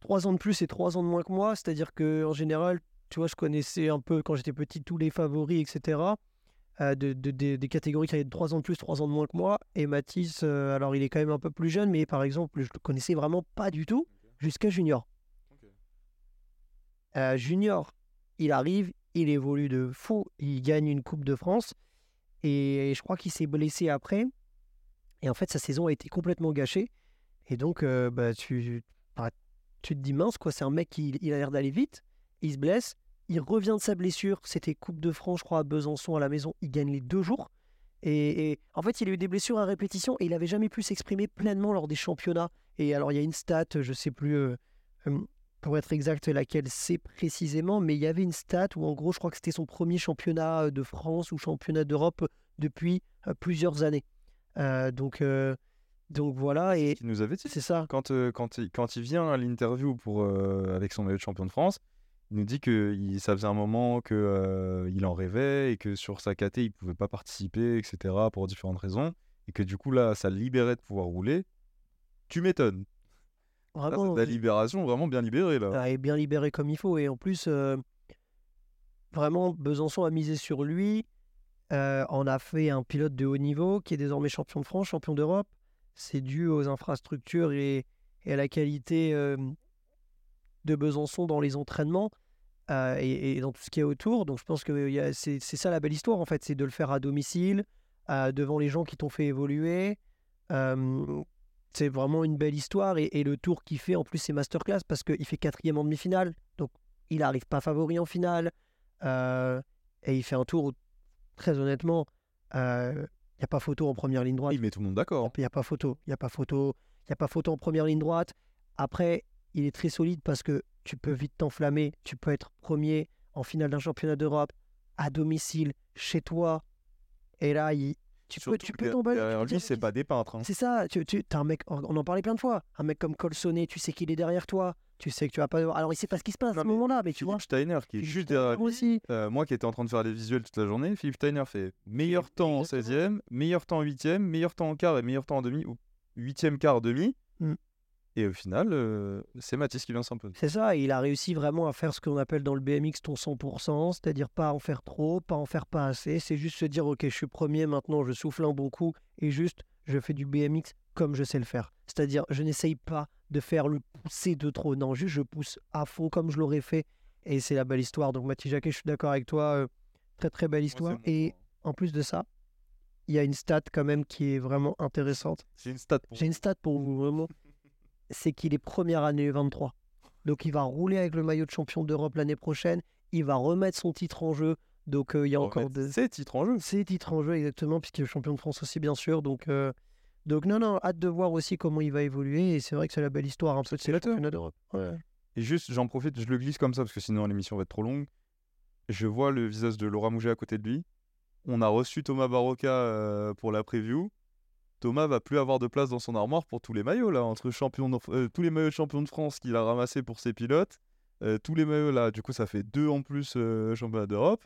3 ans de plus et 3 ans de moins que moi. C'est-à-dire que en général, tu vois, je connaissais un peu quand j'étais petit tous les favoris, etc. euh, de, de- de- des catégories qui avaient 3 ans de plus, 3 ans de moins que moi. Et Mathis, euh, alors il est quand même un peu plus jeune, mais par exemple, je le connaissais vraiment pas du tout jusqu'à junior. Euh, junior, il arrive, il évolue de fou, il gagne une Coupe de France. Et je crois qu'il s'est blessé après. Et en fait, sa saison a été complètement gâchée. Et donc, bah, tu, bah, tu te dis, mince, quoi, c'est un mec qui il a l'air d'aller vite. Il se blesse. Il revient de sa blessure. C'était Coupe de France, je crois, à Besançon, à la maison. Il gagne les deux jours. Et, et en fait, il a eu des blessures à répétition et il n'avait jamais pu s'exprimer pleinement lors des championnats. Et alors, il y a une stat, je sais plus euh, euh, pour être exact laquelle c'est précisément, mais il y avait une stat où, en gros, je crois que c'était son premier championnat euh, de France ou championnat d'Europe depuis euh, plusieurs années. Euh, donc, donc voilà, et Il nous avait dit c'est ça. quand, quand, il, quand il vient à l'interview pour avec son maillot de champion de France, il nous dit que il- ça faisait un moment que euh, il en rêvait et que sur sa KT il pouvait pas participer, etc. pour différentes raisons et que du coup là ça le libérait de pouvoir rouler. Tu m'étonnes. Vraiment, c'est de la libération vraiment bien libérée là. Ah, est bien libéré comme il faut. Et en plus, euh, vraiment, Besançon a misé sur lui. euh, en a fait un pilote de haut niveau qui est désormais champion de France, champion d'Europe. C'est dû aux infrastructures et, et à la qualité euh, de Besançon dans les entraînements euh, et, et dans tout ce qui est autour. Donc je pense que a- c'est ça la belle histoire en fait, c'est de le faire à domicile, euh, devant les gens qui t'ont fait évoluer. Euh, c'est vraiment une belle histoire et, et le tour qu'il fait en plus c'est masterclass parce qu'il fait quatrième en demi-finale, donc il n'arrive pas favori en finale euh, et il fait un tour où très honnêtement il n'y a pas photo en première ligne droite. Il met tout le monde d'accord. Il n'y a pas photo. Il n'y a pas photo. Il y a pas photo en première ligne droite. Après, il est très solide parce que tu peux vite t'enflammer. Tu peux être premier en finale d'un championnat d'Europe, à domicile, chez toi. Et là, il- tu peux, tu peux tomber. derrière lui, c'est pas des peintres. hein. c'est ça, tu, tu as un mec, on en parlait plein de fois, un mec comme Colsonnet, tu sais qu'il est derrière toi, tu sais que tu vas pas. Alors il sait pas ce qui se passe à ce moment-là, mais tu vois. Philippe Steiner, qui est juste derrière lui. aussi. Euh, moi qui étais en train de faire les visuels toute la journée, Philippe Steiner fait meilleur temps en Exactement. 16e, meilleur temps en 8e, meilleur temps en quart et meilleur temps en demi, ou 8e quart demi. Mm. Et au final, euh, c'est Mathis qui vient s'imposer. C'est ça, et il a réussi vraiment à faire ce qu'on appelle dans le BMX ton 100%, c'est-à-dire pas en faire trop, pas en faire pas assez, c'est juste se dire ok je suis premier maintenant, je souffle un bon coup, et juste je fais du BMX comme je sais le faire. C'est-à-dire je n'essaye pas de faire le pousser de trop, non, juste je pousse à fond comme je l'aurais fait, et c'est la belle histoire. Donc Mathis Jacquet, je suis d'accord avec toi, euh, très très belle histoire, et en plus de ça, il y a une stat quand même qui est vraiment intéressante. J'ai une stat pour J'ai une stat pour vous, vraiment. C'est qu'il est première année 23. Donc il va rouler avec le maillot de champion d'Europe l'année prochaine. Il va remettre son titre en jeu. Donc euh, il y a encore de... C'est titre en jeu. ses titres en jeu exactement, puisqu'il est champion de France aussi bien sûr. Donc, euh, donc non, non, hâte de voir aussi comment il va évoluer. Et c'est vrai que c'est la belle histoire un peu de ces flatteur. championnats d'Europe. Ouais. Et juste, j'en profite, je le glisse comme ça parce que sinon l'émission va être trop longue. Je vois le visage de Laura Mouget à côté de lui. On a reçu Thomas Barocca euh, pour la preview. Thomas va plus avoir de place dans son armoire pour tous les maillots là, entre champion de- euh, tous les maillots de champion de France qu'il a ramassé pour ses pilotes, euh, tous les maillots là, du coup ça fait deux en plus euh, championnat d'Europe.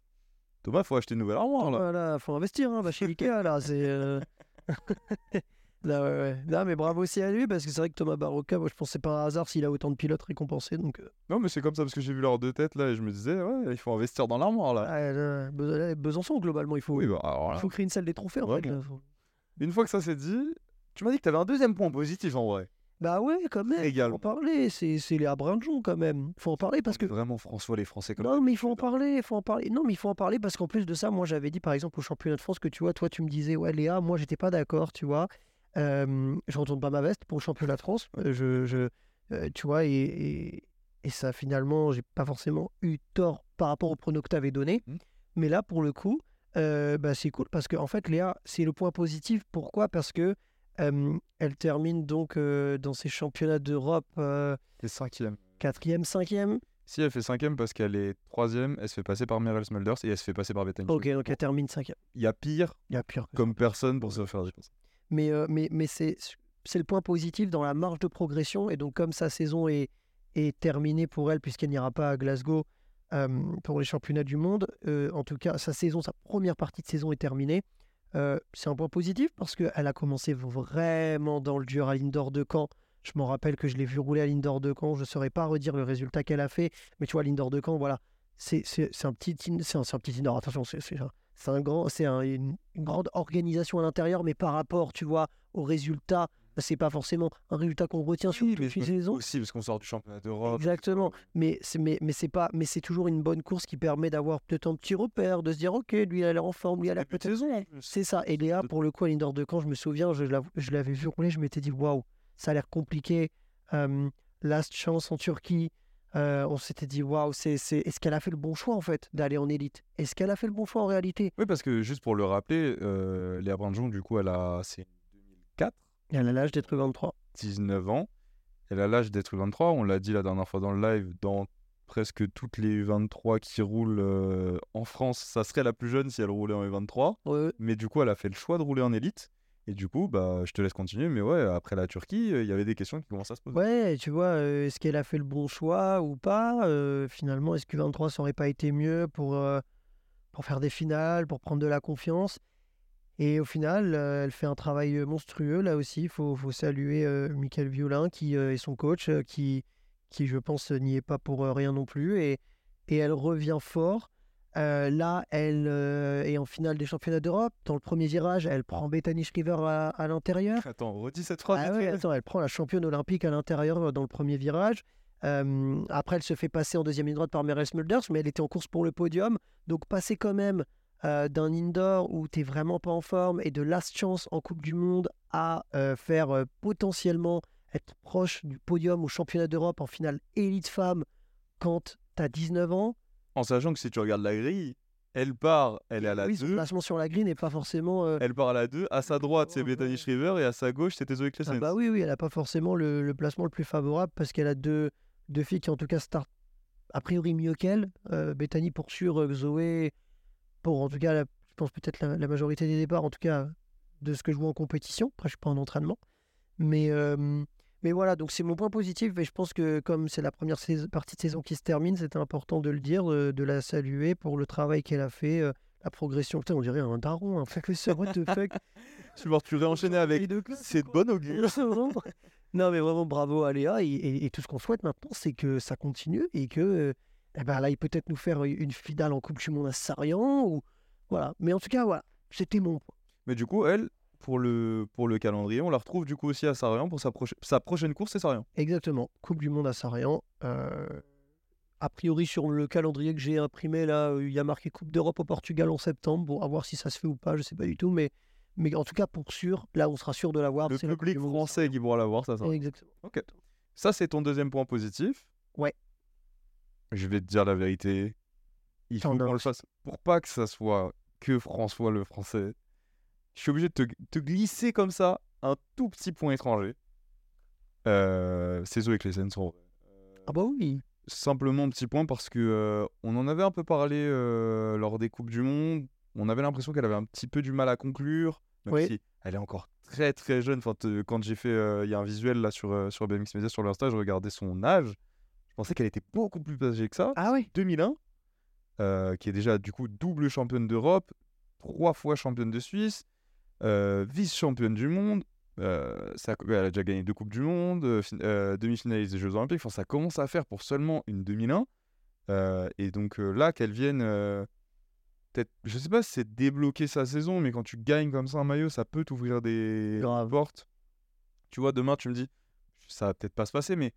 Thomas, faut acheter une nouvelle armoire là. Voilà, faut investir, hein, va chez Ikea là. C'est. euh, Là, ouais, ouais. Non, mais bravo aussi à lui, parce que c'est vrai que Thomas Barocca, moi je c'est pas un hasard s'il a autant de pilotes récompensés. Donc, euh, Non mais c'est comme ça parce que j'ai vu leurs deux têtes là et je me disais ouais, il faut investir dans l'armoire là. là, Be- là, Besançon, globalement, il faut, Oui bah alors il faut créer une salle des trophées en fait. Vraiment. là. Faut- une fois que ça c'est dit, tu m'as dit que tu avais un deuxième point positif en vrai. Bah ouais, quand même. Également. Faut en parler, c'est c'est les Abrinjon quand même. Faut en parler parce que. Vraiment François les Français comme Non, mais il faut en parler, il faut en parler. Non, mais il faut en parler parce qu'en plus de ça, moi j'avais dit par exemple au championnat de France que tu vois, toi tu me disais, ouais Léa, moi j'étais pas d'accord, tu vois. Euh, je retourne pas ma veste pour le championnat de France. Euh, je, je, euh, tu vois, et, et, et ça finalement, j'ai pas forcément eu tort par rapport au prono que tu avais donné. Mhm. Mais là, pour le coup, euh, bah, c'est cool parce que en fait, Léa, c'est le point positif. Pourquoi? Parce que euh, elle termine donc euh, dans ces championnats d'Europe C'est cinquième. quatrième, cinquième? Si elle fait cinquième parce qu'elle est troisième, elle se fait passer par Mireille Smulders et elle se fait passer par Bethany. Ok, donc elle termine cinquième. Il y a pire Il y a pire. comme personne pour se faire ça. Mais, mais, mais c'est c'est le point positif dans la marge de progression. Et donc, comme sa saison est, est terminée pour elle, puisqu'elle n'ira pas à Glasgow pour les championnats du monde, en tout cas, sa saison, sa première partie de saison est terminée. C'est un point positif parce qu'elle a commencé vraiment dans le dur à l'Indoor de Caen. Je m'en rappelle que je l'ai vu rouler à l'Indoor de Caen. Je ne saurais pas redire le résultat qu'elle a fait. Mais tu vois, l'Indoor de Caen, voilà. C'est un petit c'est un, petit indoor. Attention, c'est un, un grand, c'est un- une, grande organisation à l'intérieur, mais par rapport, tu vois, au résultat, bah, c'est pas forcément un résultat qu'on retient sur toute une saison. Aussi parce qu'on sort du championnat d'Europe. Exactement. Mais c'est mais, mais c'est pas mais c'est toujours une bonne course qui permet d'avoir peut-être un petit repère, de se dire ok, lui il a l'air en forme, lui il a l'air peut-être. C'est ça. Et Léa, pour le coup, à de Caen, je me souviens, je, l'av- je l'avais vu rouler, je m'étais dit waouh, ça a l'air compliqué. Euh, last chance en Turquie. euh, on s'était dit waouh, c'est, c'est... est-ce qu'elle a fait le bon choix en fait d'aller en élite? Est-ce qu'elle a fait le bon choix en réalité? Oui, parce que juste pour le rappeler, euh, Léa Brandjon, du coup, elle a c'est 2004, Elle a l'âge d'être 23. 19 ans. Elle a l'âge d'être 23. On l'a dit la dernière fois dans le live, dans presque toutes les 23 qui roulent euh, en France, ça serait la plus jeune si elle roulait en U23. Ouais, Mais du coup, elle a fait le choix de rouler en élite. Et du coup, bah, je te laisse continuer. Mais ouais, après la Turquie, euh, il y avait des questions qui commencent à se poser. Ouais, tu vois, euh, est-ce qu'elle a fait le bon choix ou pas Finalement, est-ce que 23 ça aurait pas été mieux pour, pour faire des finales, pour prendre de la confiance? Et au final, euh, elle fait un travail euh, monstrueux là aussi. Il faut, faut saluer euh, Michael Violin qui est son coach, qui, qui je pense n'y est pas pour rien non plus. Et, et elle revient fort. Euh, là, elle euh, est en finale des championnats d'Europe. Dans le premier virage, elle prend Bethany Shriver à, à l'intérieur. Attends, redis cette phrase. Ah ouais, attends, elle prend la championne olympique à l'intérieur dans le premier virage. Euh, après, elle se fait passer en deuxième ligne droite par Meryl Smulders, mais elle était en course pour le podium. Donc, passer quand même euh, d'un indoor où tu vraiment pas en forme et de last chance en Coupe du Monde à euh, faire euh, potentiellement être proche du podium au championnat d'Europe en finale élite femme quand tu as 19 ans. En sachant que si tu regardes la grille, elle part, elle est à la oui, son 2. placement sur la grille n'est pas forcément. euh, Elle part à la 2. À sa droite, c'est Bethany. Shriver et à sa gauche, c'était Zoé Ah Klessens. bah oui, oui, elle n'a pas forcément le, le placement le plus favorable parce qu'elle a deux, deux filles qui en tout cas startent a priori mieux qu'elle. Euh, Bethany pour sûr, Zoé pour en tout cas, la- je pense peut-être la, la majorité des départs, en tout cas de ce que je vois en compétition. Après, je suis pas en entraînement. Mais, euh, mais voilà, donc c'est mon point positif et je pense que comme c'est la première partie de saison qui se termine, c'était important de le dire, de la saluer pour le travail qu'elle a fait. euh, la progression, putain, on dirait un daron, un professeur, what the fuck. Tu vas tu réenchaîner avec. C'est de bonne augure. Non, mais vraiment bravo à Léa. Et, et- et tout ce qu'on souhaite maintenant, c'est que ça continue et que euh, eh ben, là, il peut-être nous faire une finale en Coupe du Monde à Sarian. Ou... Voilà. Mais en tout cas, voilà, c'était mon point. Mais du coup, elle, pour le, pour le calendrier, on la retrouve du coup aussi à Sarian pour sa, proche- sa prochaine course, c'est Sarian. Exactement. Coupe du Monde à Sarian. Euh, a priori, sur le calendrier que j'ai imprimé, là, euh, il y a marqué Coupe d'Europe au Portugal en septembre. Bon, à voir si ça se fait ou pas, je sais pas du tout. Mais, mais en tout cas, pour sûr, là, on sera sûr de l'avoir. Le public français qui pourra l'avoir, ça, ça. Exactement. Ça, c'est ton deuxième point positif. Ouais. Je vais te dire la vérité. Il faut qu'on le fasse. Pour pas que ça soit que François le français, je suis obligé de te, te glisser comme ça un tout petit point étranger. Euh, c'est Zoé Klessens en vrai. Ah bah oui. Simplement petit point parce que euh, on en avait un peu parlé euh, lors des Coupes du Monde. On avait l'impression qu'elle avait un petit peu du mal à conclure. Même Oui. si elle est encore très très jeune. Enfin, quand j'ai fait, euh, il y a un visuel là sur, euh, sur BMX Media sur l'Insta, je regardais son âge. Je pensais qu'elle était beaucoup plus âgée que ça. Ah oui. 2001, euh, qui est déjà du coup double championne d'Europe, trois fois championne de Suisse, euh, vice-championne du monde. euh, ça, elle a déjà gagné deux Coupes du Monde, fin- demi-finaliste des Jeux Olympiques. Enfin, ça commence à faire pour seulement une 2001. Euh, et donc là, qu'elle vienne, peut-être, je sais pas si c'est débloquer sa saison, mais quand tu gagnes comme ça un maillot, ça peut t'ouvrir des Grave. portes. Tu vois, demain, tu me dis, ça va peut-être pas se passer, mais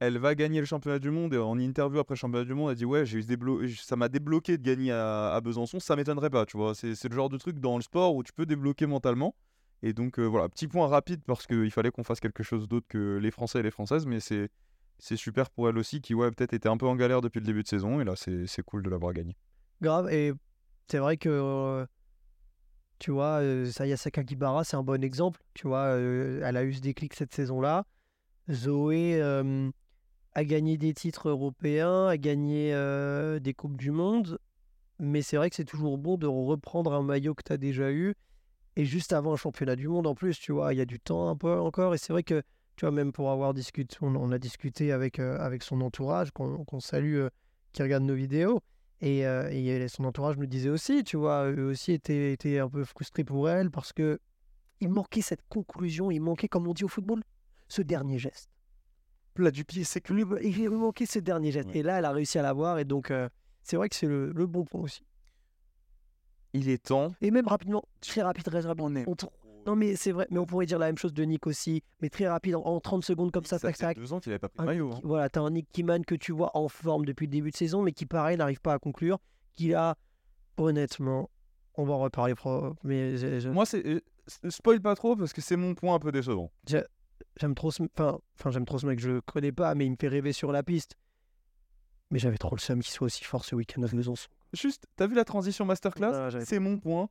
elle va gagner le championnat du monde et en interview après le championnat du monde, elle dit ouais, j'ai eu ça m'a débloqué de gagner à, Besançon, ça m'étonnerait pas, tu. C'est le genre de truc dans le sport où tu peux débloquer mentalement. Et donc euh, voilà, petit point rapide parce qu'il fallait qu'on fasse quelque chose d'autre que les Français et les Françaises, mais c'est super pour elle aussi qui ouais peut-être était un peu en galère depuis le début de saison et là c'est c'est cool de l'avoir gagné. Grave, et c'est vrai que, tu vois, euh, Saya Sakakibara, c'est un bon exemple. Tu vois, euh, elle a eu ce déclic cette saison-là. Zoé euh, a gagné des titres européens, a gagné euh, des Coupes du Monde, mais c'est vrai que c'est toujours bon de reprendre un maillot que tu as déjà eu, et juste avant un championnat du monde en plus, tu vois, il y a du temps un peu encore, et c'est vrai que, tu vois, même pour avoir discuté, on, a discuté avec, avec son entourage, qu'on salue, qui regarde nos vidéos, et, et son entourage me disait aussi, tu vois, eux aussi étaient, étaient un peu frustrés pour elle parce que il manquait cette conclusion, il manquait, comme on dit au football, ce dernier geste. Plat du pied, c'est que Il lui- il lui manquait ce dernier. Ouais. Et là, elle a réussi à l'avoir, et donc euh, c'est vrai que c'est le, le bon point aussi. il est temps. Et même rapidement, très rapide, très rapide. On est On Non, mais c'est vrai, mais on pourrait dire la même chose de Nick aussi, mais très rapide, en, en 30 secondes comme ça, ça tac, tac. deux ans qu'il avait pas pris de maillot. Hein. Voilà, t'as un Nick Kiman que tu vois en forme depuis le début de saison, mais qui, pareil, n'arrive pas à conclure. Qui a, honnêtement, on va en reparler, pro- mais j'ai- Moi, c'est euh, spoil pas trop parce que c'est mon point un peu décevant. J'aime trop ce, enfin, enfin, j'aime trop ce mec, je connais pas, mais il me fait rêver sur la piste. Mais j'avais trop le seum qu'il soit aussi fort ce week-end à Besançon. Juste, t'as vu la transition masterclass Ah, C'est mon point.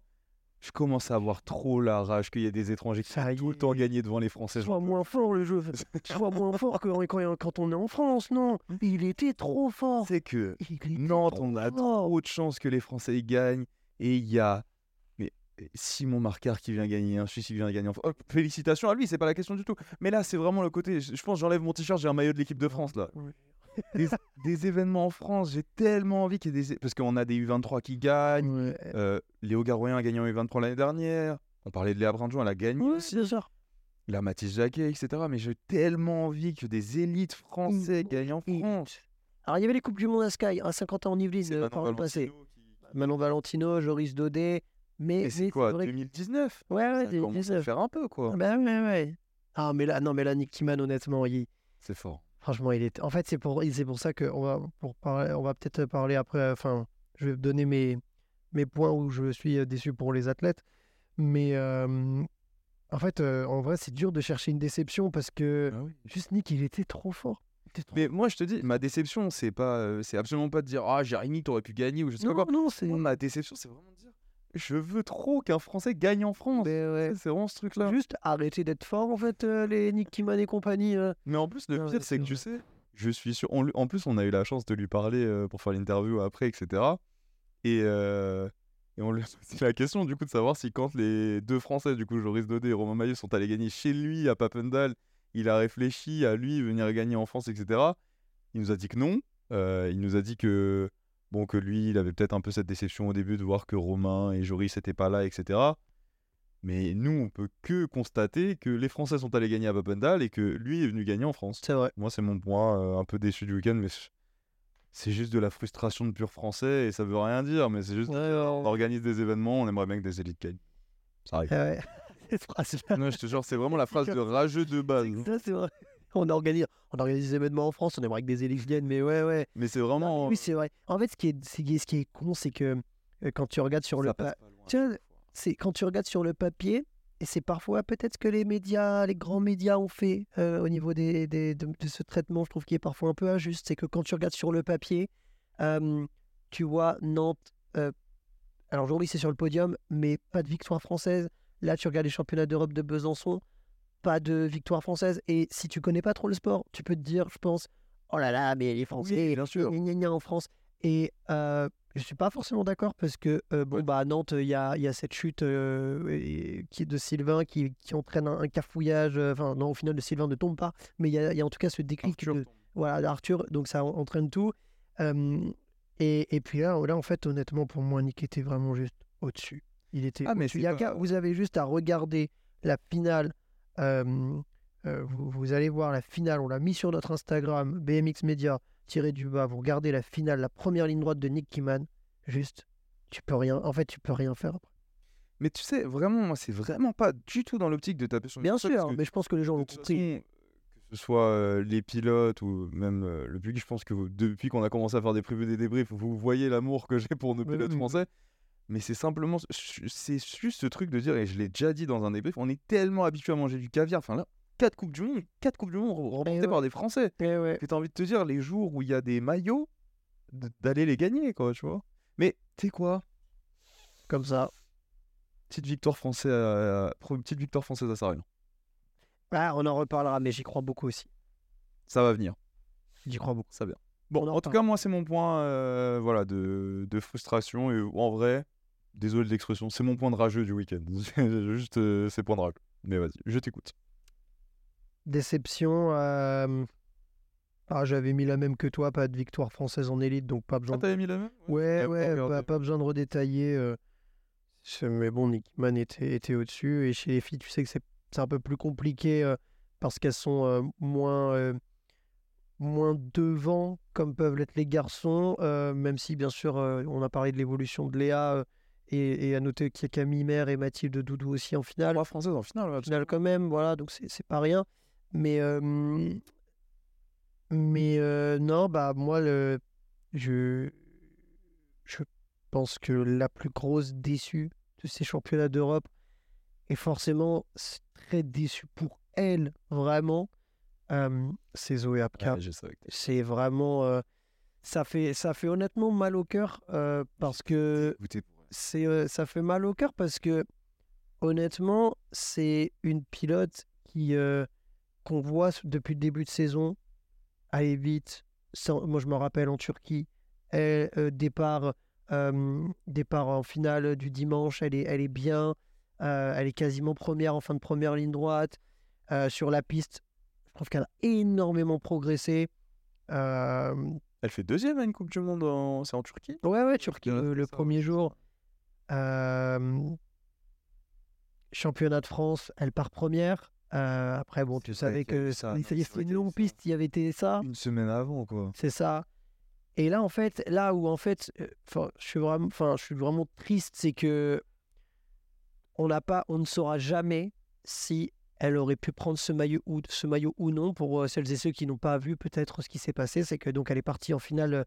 Je commence à avoir trop la rage qu'il y ait des étrangers qui sont tout le temps gagnés devant les Français. Je vois moins fort le jeu. Je vois moins fort que quand, quand on est en France, non. Il était trop fort. C'est que Nantes, on a trop de chances que les Français gagnent. Et il y a Simon Marcard qui vient gagner, un Suisse qui vient gagner. en- Oh, félicitations à lui, c'est pas la question du tout. Mais là, c'est vraiment le côté. Je pense, j'enlève mon t-shirt, j'ai un maillot de l'équipe de France là. Des, des événements en France, j'ai tellement envie qu'il y ait des. Parce qu'on a des U23 qui gagnent. Ouais. Euh, Léo Garoyen a gagné en U23 l'année dernière. On parlait de Léa Brandjon, elle a gagné Ouais, aussi. La Mathis Jacquet, etc. Mais j'ai tellement envie que des élites français gagnent en France. Alors, il y avait les Coupes du Monde à Sky, à 50 ans en Yvelines euh, Manon par le passé. Qui- Manon Valentino, Joris Daudet. Mais, c'est quoi, vrai que- 2019 Ouais, ouais, Ça commence à 2019. faire un peu, quoi. Bah ouais, ouais. Ah, mais là, non, mais là, Nick Kiman, honnêtement, il, C'est fort. franchement, il est. En fait, c'est pour, c'est pour ça qu'on va, pour parler, on va peut-être parler après. Enfin, je vais donner mes, mes points où je suis euh, déçu pour les athlètes. Mais euh, en fait, euh, en vrai, c'est dur de chercher une déception parce que Ah oui. juste Nick, il était trop fort. Il était trop Mais moi, je te dis, ma déception, c'est pas, euh, c'est absolument pas de dire ah Jérémy, t'aurais pu gagner ou je sais pas quoi. non, c'est. Ma déception, c'est vraiment de dire je veux trop qu'un Français gagne en France. Ouais. C'est vraiment ce truc-là. Juste arrêter d'être fort, en fait, euh, les Nick Kiman et compagnie. euh. Mais en plus, le Non, pire, c'est que tu sais, je suis sûr. on en plus, on a eu la chance de lui parler euh, pour faire l'interview après, etc. Et, et on lui a posé la question, du coup, de savoir si quand les deux Français, du coup, Joris Daudet et Romain Maillot, sont allés gagner chez lui à Papendal, il a réfléchi à lui venir gagner en France, etc. Il nous a dit que non. Il nous a dit que, bon, que lui, il avait peut-être un peu cette déception au début de voir que Romain et Joris n'étaient pas là, etc. Mais nous, on peut que constater que les Français sont allés gagner à Papendal et que lui est venu gagner en France. C'est vrai. Moi, c'est mon point euh, un peu déçu du week-end, mais c'est juste de la frustration de pur français et ça veut rien dire, mais c'est juste Ouais, ouais, on organise des événements, on aimerait bien que des élites gagnent. Ça arrive. ouais. Cette phrase-là. Ouais, je te jure, c'est vraiment la phrase de rageux de base. Ça, c'est vrai. On organise, on organise des événements en France, on aimerait que des élites viennent, mais ouais, ouais. Mais c'est Non, vraiment. oui, c'est vrai. En fait, ce qui est, ce qui est, ce qui est con, c'est que euh, quand tu regardes sur le ça pa-. Tiens, c'est quand tu regardes sur le papier, et c'est parfois peut-être ce que les médias, les grands médias ont fait euh, au niveau des, des- de, de ce traitement, je trouve qu'il est parfois un peu injuste. C'est que quand tu regardes sur le papier, euh, tu vois Nantes. euh, alors aujourd'hui, c'est sur le podium, mais pas de victoire française. Là, tu regardes les championnats d'Europe de Besançon, pas de victoire française. Et si tu connais pas trop le sport, tu peux te dire, je pense, oh là là, mais les Français, bien sûr. gna gna gna en France. Et euh, je suis pas forcément d'accord parce que euh, bon bah à Nantes il y a, y a cette chute euh, qui de Sylvain qui, qui entraîne un, un cafouillage. euh, Enfin non au final le Sylvain ne tombe pas, mais il y y a en tout cas ce déclic Arthur de, tombe. voilà d'Arthur donc ça en- entraîne tout. Et, et puis là, là en fait honnêtement pour moi Nick était vraiment juste au-dessus. Il était Ah, mais Il y a vous avez juste à regarder la finale. Euh, euh, vous, vous allez voir la finale, on l'a mis sur notre Instagram, BMX Media, tiré du bas, vous regardez la finale, la première ligne droite de Nick Kiman, juste, tu peux rien, en fait, tu peux rien faire après. Mais tu sais, vraiment, moi, c'est vraiment pas du tout dans l'optique de taper sur Bien sûr, mais je pense que les gens l'ont compris. que ce soit euh, les pilotes ou même euh, le public, je pense que vous- depuis qu'on a commencé à faire des previews des débriefs, vous voyez l'amour que j'ai pour nos pilotes français. Mais c'est simplement, c'est juste ce truc de dire, et je l'ai déjà dit dans un débrief, on est tellement habitué à manger du caviar. Enfin là, 4 Coupes du Monde, 4 Coupes du Monde rem- remportées ouais. par des Français. Eh ouais. T'as envie de te dire, les jours où il y a des maillots, d'aller les gagner, quoi, tu vois. Mais sais quoi? Comme ça. Petite victoire française à, pro- petite victoire française à Sarrion. Ah, on en reparlera, mais j'y crois beaucoup aussi. Ça va venir. J'y crois beaucoup. Ça vient. Bon, On en en tout cas, moi, c'est mon point euh, voilà, de, de frustration. Et en vrai, désolé de l'expression, c'est mon point de rageux du week-end. Juste euh, ces points de rage. Mais vas-y, je t'écoute. Déception. euh, Ah, j'avais mis la même que toi, pas de victoire française en élite, donc pas besoin Ah, de t'avais mis la même? Ouais, ouais, regardé. pas, pas besoin de redétailler. euh, c'est- Mais bon, Nick Mann était, était au-dessus. Et chez les filles, tu sais que c'est c'est un peu plus compliqué euh, parce qu'elles sont euh, moins, euh, moins devant, comme peuvent l'être les garçons. euh, même si, bien sûr, euh, on a parlé de l'évolution de Léa. euh, et, et à noter qu'il y a Camille Mère et Mathilde Doudou aussi en finale Trois françaises en finale. ouais, finale quand même, voilà, donc c'est pas rien. Mais, euh, mais euh, non, bah moi, le, je, je pense que la plus grosse déçue de ces championnats d'Europe, et forcément, c'est très déçu pour elle, vraiment, euh, c'est Zoé Apka. Ouais, C'est vraiment... euh, ça, fait, ça fait honnêtement mal au cœur parce que. C'est euh, ça fait mal au cœur parce que honnêtement c'est une pilote qui euh, qu'on voit depuis le début de saison aller vite Sans- moi je me rappelle en Turquie elle, euh, départ départ en finale du dimanche elle est elle est bien elle est quasiment première en fin de première ligne droite sur la piste. Je trouve qu'elle a énormément progressé Elle fait deuxième à une Coupe du Monde, en... c'est en Turquie? Ouais, ouais, Turquie, Ouais, le, premier jour. Euh, championnat de France, elle part première. Euh, après, bon, tu savais que ça, c'était une longue piste, il y avait été ça, Une semaine avant, quoi. c'est ça. Et là, en fait, là où en fait, euh, je suis vraiment, enfin, je suis vraiment triste, c'est que on n'a pas, on ne saura jamais si elle aurait pu prendre ce maillot ou ce maillot ou non. Pour euh, celles et ceux qui n'ont pas vu peut-être ce qui s'est passé, c'est que donc elle est partie en finale,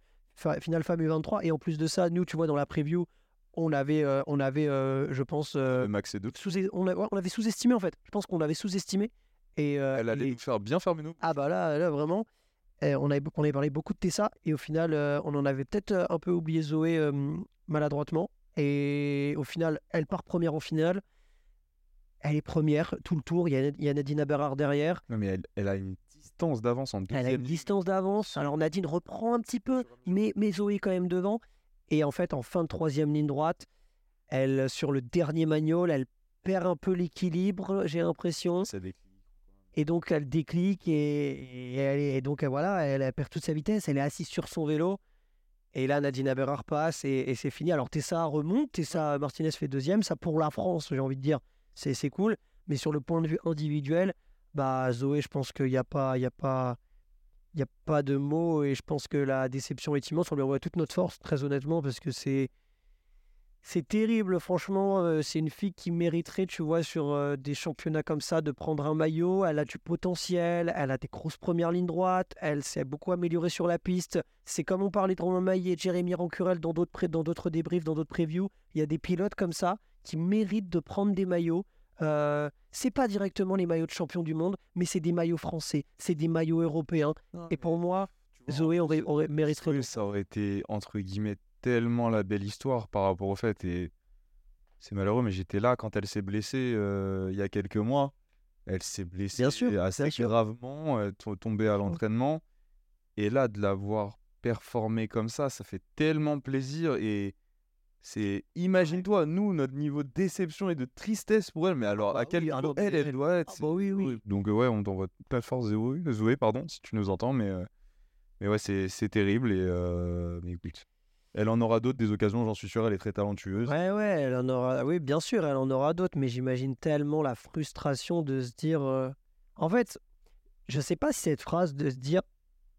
finale femme U23 et en plus de ça, nous, tu vois, dans la preview, on avait, euh, on avait, euh, je pense, euh, max et deux. sous, on, a- ouais, on avait sous-estimé en fait. Je pense qu'on l'avait sous-estimé. Et, euh, Elle allait et- nous faire bien fermer nos ah bah là, là vraiment, on, avait, on avait parlé beaucoup de Tessa et au final, euh, on en avait peut-être un peu oublié Zoé euh, maladroitement. Et au final, elle part première en finale. Elle est première tout le tour. Il y a, il y a Nadine Berard derrière. Non, mais elle, elle a une distance d'avance en Elle deuxième. a une distance d'avance. Alors Nadine reprend un petit peu, mais, mais Zoé est quand même devant. Et en fait, en fin de troisième ligne droite, elle, sur le dernier magnol, elle perd un peu l'équilibre, j'ai l'impression. Et donc elle déclic et, et elle et donc voilà, elle, elle perd toute sa vitesse, elle est assise sur son vélo. Et là, Nadine Berard passe et, et c'est fini. Alors Tessa remonte, Tessa Martinez fait deuxième. Ça pour la France, j'ai envie de dire, c'est c'est cool. Mais sur le point de vue individuel, bah Zoé, je pense qu'il n'y a pas, il y a pas, il y a pas de mots et je pense que la déception est immense. On lui envoie toute notre force, très honnêtement, parce que c'est c'est terrible, franchement. euh, c'est une fille qui mériterait, tu vois, sur euh, des championnats comme ça, de prendre un maillot. Elle a du potentiel, elle a des grosses premières lignes droites, elle s'est beaucoup améliorée sur la piste. C'est comme on parlait de Romain Maillet et Jérémy Rancurel dans d'autres dans d'autres débriefs, dans d'autres previews. Il y a des pilotes comme ça qui méritent de prendre des maillots. Euh, c'est pas directement les maillots de champion du monde, mais c'est des maillots français, c'est des maillots européens. Et pour moi, vois, Zoé aurait, aurait mériterait. Ça aurait été entre guillemets tellement la belle histoire par rapport au fait et c'est malheureux mais j'étais là quand elle s'est blessée euh, il y a quelques mois elle s'est blessée Bien sûr, assez bien gravement est tombée à l'entraînement et là de la voir performer comme ça ça fait tellement plaisir et c'est imagine-toi nous notre niveau de déception et de tristesse pour elle mais alors bah à quel oui, mais elle doit être Ah bah oui, oui. donc ouais on t'envoie de force Zoé, Zoé pardon si tu nous entends mais euh, mais ouais, c'est c'est terrible. Et euh, mais écoute, elle en aura d'autres des occasions, j'en suis sûr. Elle est très talentueuse. Ouais, ouais, elle en aura. Oui, bien sûr, elle en aura d'autres, mais j'imagine tellement la frustration de se dire. euh, En fait, je sais pas si cette phrase de se dire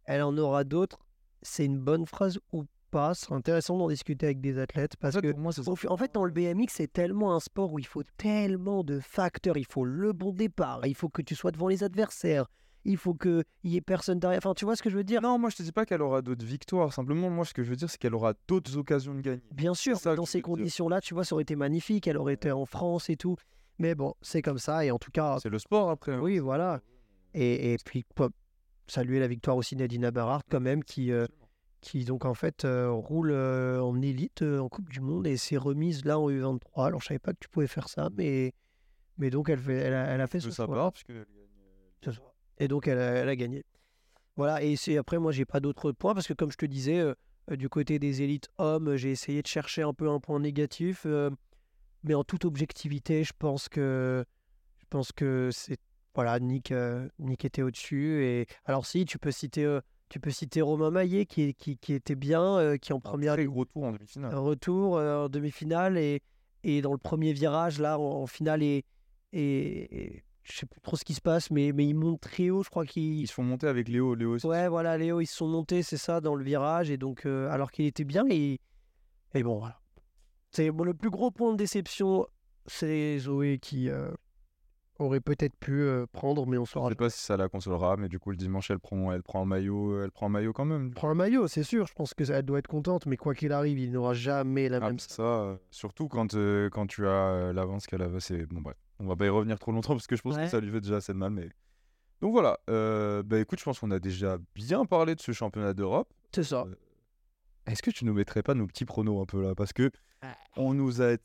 elle en aura d'autres, c'est une bonne phrase ou pas. C'est intéressant d'en discuter avec des athlètes parce En fait, que. moi, En fait, dans le BMX, c'est tellement un sport où il faut tellement de facteurs. Il faut le bon départ, il faut que tu sois devant les adversaires, il faut qu'il y ait personne derrière. Enfin, tu vois ce que je veux dire? Non, moi je te dis pas qu'elle aura d'autres victoires. Simplement, moi ce que je veux dire, c'est qu'elle aura d'autres occasions de gagner. Bien sûr, ça dans ces conditions-là, tu vois, ça aurait été magnifique. Elle aurait été en France et tout. Mais bon, c'est comme ça. Et en tout cas, C'est le sport après. hein. oui, voilà. Et, et puis, quoi, saluer la victoire aussi Nadine Barrard, quand même, qui, euh, qui donc en fait euh, roule euh, en élite euh, en Coupe du Monde et s'est remise là en U23. Alors, je savais pas que tu pouvais faire ça, mais, mais donc elle, fait, elle, a, elle a fait ce sa choix. part, puisque elle gagne, Ce soir. Et donc, elle a, elle a gagné. Voilà, et c'est après, moi, j'ai pas d'autres points parce que, comme je te disais, du côté des élites hommes, j'ai essayé de chercher un peu un point négatif, mais en toute objectivité, je pense que je pense que c'est voilà, Nick, Nick était au-dessus. Et alors, si tu peux citer, tu peux citer Romain Maillet qui, est- qui, qui était bien, euh, qui en Un première en demi-finale. retour euh, en demi-finale et, et dans le premier virage, là, en, en finale, et, et, et je sais plus trop ce qui se passe, mais, mais il monte très haut, je crois qu'il... Ils se font monter avec Léo. Léo aussi. Ouais, voilà, Léo, ils se sont montés, c'est ça, dans le virage, et donc, euh, alors qu'il était bien, et, et bon, voilà. C'est bon, le plus gros point de déception, c'est Zoé qui aurait peut-être pu euh, prendre, mais on Je saura. sais pas si ça la consolera, mais du coup le dimanche elle prend, elle prend un maillot, elle prend un maillot quand même. prend un maillot, c'est sûr, je pense qu'elle doit être contente, mais quoi qu'il arrive, il n'aura jamais la Ah, même. ça, euh, surtout quand, euh, quand tu as euh, l'avance qu'elle avait, c'est bon bref. On va pas y revenir trop longtemps parce que je pense Ouais. que ça lui fait déjà assez de mal, mais donc voilà. euh, bah écoute, je pense qu'on a déjà bien parlé de ce championnat d'Europe. C'est ça. Euh, Est-ce que tu nous mettrais pas nos petits pronos un peu là? Parce que Ouais. on nous a dit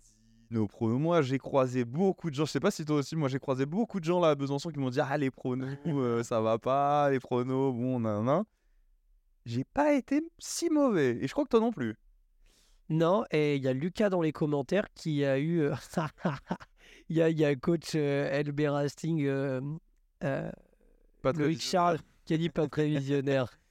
nos pronos. Moi, j'ai croisé beaucoup de gens. Je sais pas si toi aussi, moi j'ai croisé beaucoup de gens là à Besançon qui m'ont dit Ah, les pronos, euh, ça va pas, les pronos, bon, nan, nan. J'ai pas été si mauvais. Et je crois que toi non plus. Non, et il y a Lucas dans les commentaires qui a eu. euh, Il y, a, y a coach euh, Hastings, euh, Loïc. Charles, qui a dit pas prévisionnaire.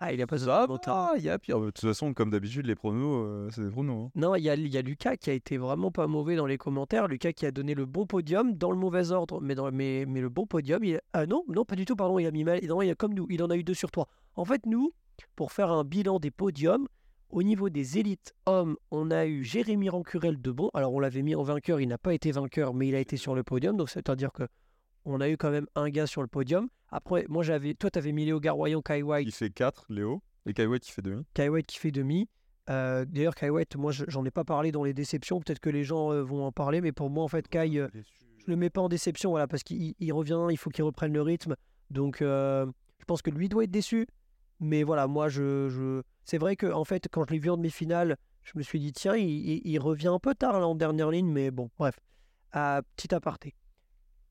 Ah, il a pas Ça va, il y a pire. De toute façon, comme d'habitude, les pronos, euh, c'est des pronos. hein. Non, il y a, y a Lucas qui a été vraiment pas mauvais dans les commentaires. Lucas qui a donné le bon podium dans le mauvais ordre, mais, dans, mais, mais le bon podium. Il, ah non, non, pas du tout, pardon, il a mis mal. Non, il a comme nous, il en a eu deux sur trois. En fait, nous, pour faire un bilan des podiums. Au niveau des élites hommes, on a eu Jérémy Rancurel de Bon. Alors, on l'avait mis en vainqueur, il n'a pas été vainqueur, mais il a été sur le podium. Donc, c'est-à-dire que on a eu quand même un gars sur le podium. Après, moi, j'avais, toi, tu avais mis Léo Garoyan, Kai White. Il fait 4, Léo. Et Kai White qui fait demi. Kai White qui fait demi. Euh, D'ailleurs, Kai White, moi, je- j'en ai pas parlé dans les déceptions. Peut-être que les gens euh, vont en parler, mais pour moi, en fait, Kai, euh, je le mets pas en déception, voilà, parce qu'il il revient, il faut qu'il reprenne le rythme. Donc, euh, je pense que lui doit être déçu. Mais voilà, moi, je, je... c'est vrai que en fait, quand je l'ai vu en demi-finale, je me suis dit, tiens, il, il- il revient un peu tard là, en dernière ligne, mais bon, bref. Ah, petit aparté.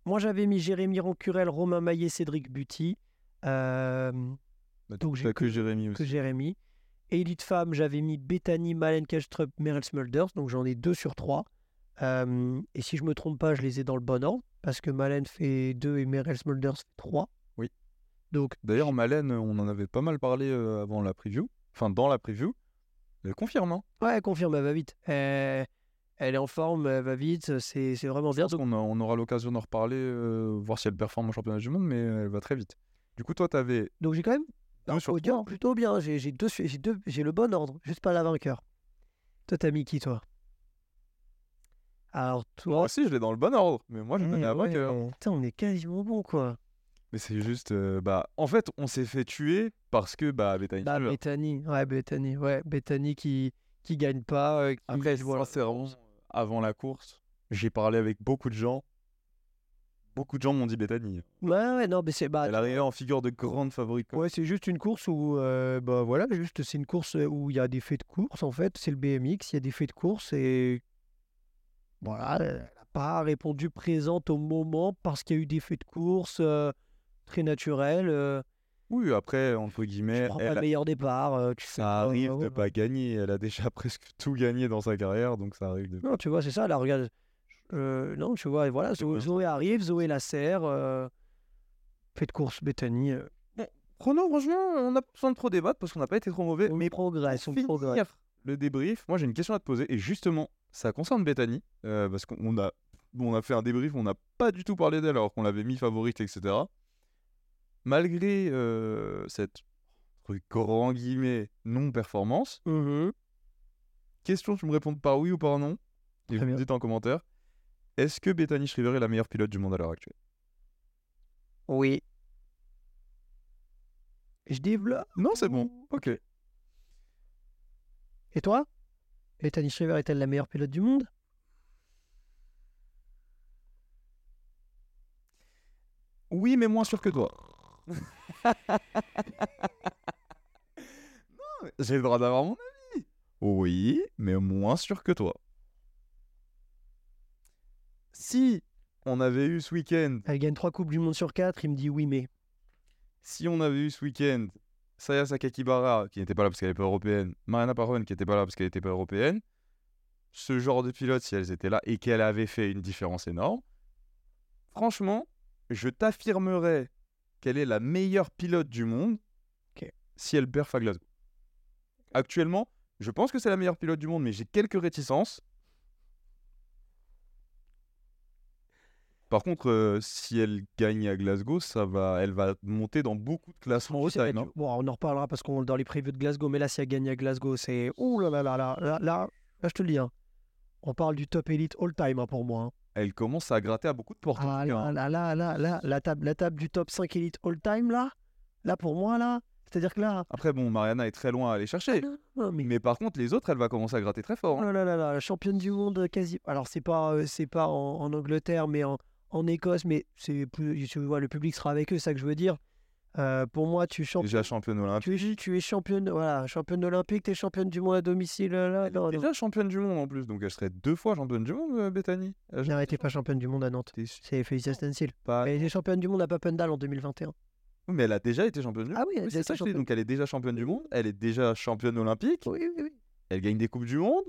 Moi, j'avais mis Jérémy Rancurel, Romain Maillet, Cédric Buty. Euh, Bah, Donc, j'ai que Jérémy que aussi. Jérémy. Élite femme, j'avais mis Bethany, Malen Kastrup, Meryl Smulders, donc j'en ai deux sur trois. Euh, et si je me trompe pas, je les ai dans le bon ordre, parce que Malen fait deux et Meryl Smulders fait trois. Oui. Donc, D'ailleurs, Malène, on en avait pas mal parlé euh, avant la preview. Enfin, dans la preview. Elle confirme, hein. ouais, confirme, elle va vite. Euh, elle est en forme, elle va vite, c'est vraiment bien. a- on aura l'occasion d'en reparler, euh, voir si elle performe au championnat du monde, mais elle va très vite. Du coup, toi, t'avais Donc j'ai quand même un sur trois. plutôt bien. J'ai deux, deux, le bon ordre, juste pas la vainqueur. Toi, t'as mis qui, toi? Alors, toi. Moi aussi, je l'ai dans le bon ordre, mais moi, je Eh donnais la ouais, vainqueur. Putain, on est quasiment bon, quoi. Mais c'est juste, euh, bah, en fait, on s'est fait tuer parce que, bah, Bethany Bah. Bethany, ouais, Bethany, ouais, Bethany qui, qui gagne pas. euh, qui- Après, sincèrement, avant la course, j'ai parlé avec beaucoup de gens. Beaucoup de gens m'ont dit Bethany. Ouais, ouais, non, mais c'est bah, Elle arrivait en figure de grande favorite. ouais, c'est juste une course où, euh, bah voilà, juste c'est une course où il y a des faits de course en fait. C'est le BMX, il y a des faits de course et voilà, elle n'a pas répondu présente au moment parce qu'il y a eu des faits de course euh, très naturels. euh, Oui, après, entre tu guillemets, prends pas elle le a- meilleur départ. euh, tu ça pas- arrive de ouais. pas gagner. Elle a déjà presque tout gagné dans sa carrière, donc ça arrive de. Non, tu vois, c'est ça, là, regarde. euh, non, tu vois, et voilà, C'est Zoé, arrive, Zoé la serre. euh, fait de course, Bethany. euh, Chrono, franchement, on n'a pas besoin de trop débattre parce qu'on n'a pas été trop mauvais. on mais progresse, on progresse. finir le débrief, moi j'ai une question à te poser et justement, ça concerne Bethany euh, parce qu'on a, bon, on a fait un débrief, on n'a pas du tout parlé d'elle alors qu'on l'avait mis favorite, etc. Malgré euh, cette grand guillemets non-performance, Mhm. question, tu me réponds par oui ou par non et vous me dites en commentaire. Est-ce que Bethany Shriver est la meilleure pilote du monde à l'heure actuelle? Oui. Je développe. Non, c'est bon. Ok. Et toi? Bethany Shriver est-elle la meilleure pilote du monde? Oui, mais moins sûr que toi. non, j'ai le droit d'avoir mon avis. Oui, mais moins sûr que toi. Si on avait eu ce week-end, Elle gagne trois coupes du monde sur quatre. Il me dit oui, mais. si on avait eu ce week-end Saya Sakakibara qui n'était pas là parce qu'elle n'est pas européenne, Mariana Parvon qui n'était pas là parce qu'elle n'était pas européenne, ce genre de pilote, si elles étaient là et qu'elle avait fait une différence énorme, franchement, je t'affirmerais qu'elle est la meilleure pilote du monde si elle perd à Glasgow. Actuellement, je pense que c'est la meilleure pilote du monde, mais j'ai quelques réticences. Par contre, euh, si elle gagne à Glasgow, ça va, elle va monter dans beaucoup de classements hein. bon, on en reparlera parce qu'on dans les previews de Glasgow. Mais là, si elle gagne à Glasgow, c'est. Ouh là là là là. Là, là, là, je te le dis. hein. On parle du top elite all-time hein, pour moi. hein. Elle commence à gratter à beaucoup de portes. Ah là, hein. là, là, là, là, la table, la table du top 5 élite all-time, là, là, pour moi, là, c'est-à-dire que là, Après, bon, Mariana est très loin à aller chercher. ah, mais, Mais par contre, les autres, elle va commencer à gratter très fort. oh hein. là là là là, la championne du monde quasi. Alors, c'est pas, euh, c'est pas en, en Angleterre, mais en, en Écosse, mais c'est plus, tu vois, le public sera avec eux, ça que je veux dire. Euh, pour moi, tu es championne. Déjà championne olympique. Tu es, tu es championne, voilà, championne olympique, tu es championne du monde à domicile. Là, non. Déjà championne du monde en plus, donc elle serait deux fois championne du monde, euh, Bethany. Elle Non, elle était pas championne du monde à Nantes. C'est Félicia Stencil. pas- Elle était championne du monde à Papendal en 2021. Oui, mais elle a déjà été championne du monde. Ah oui, elle c'est ça championne. Donc elle est déjà championne du monde, elle est déjà championne olympique, Oui, oui, oui. elle gagne des coupes du monde.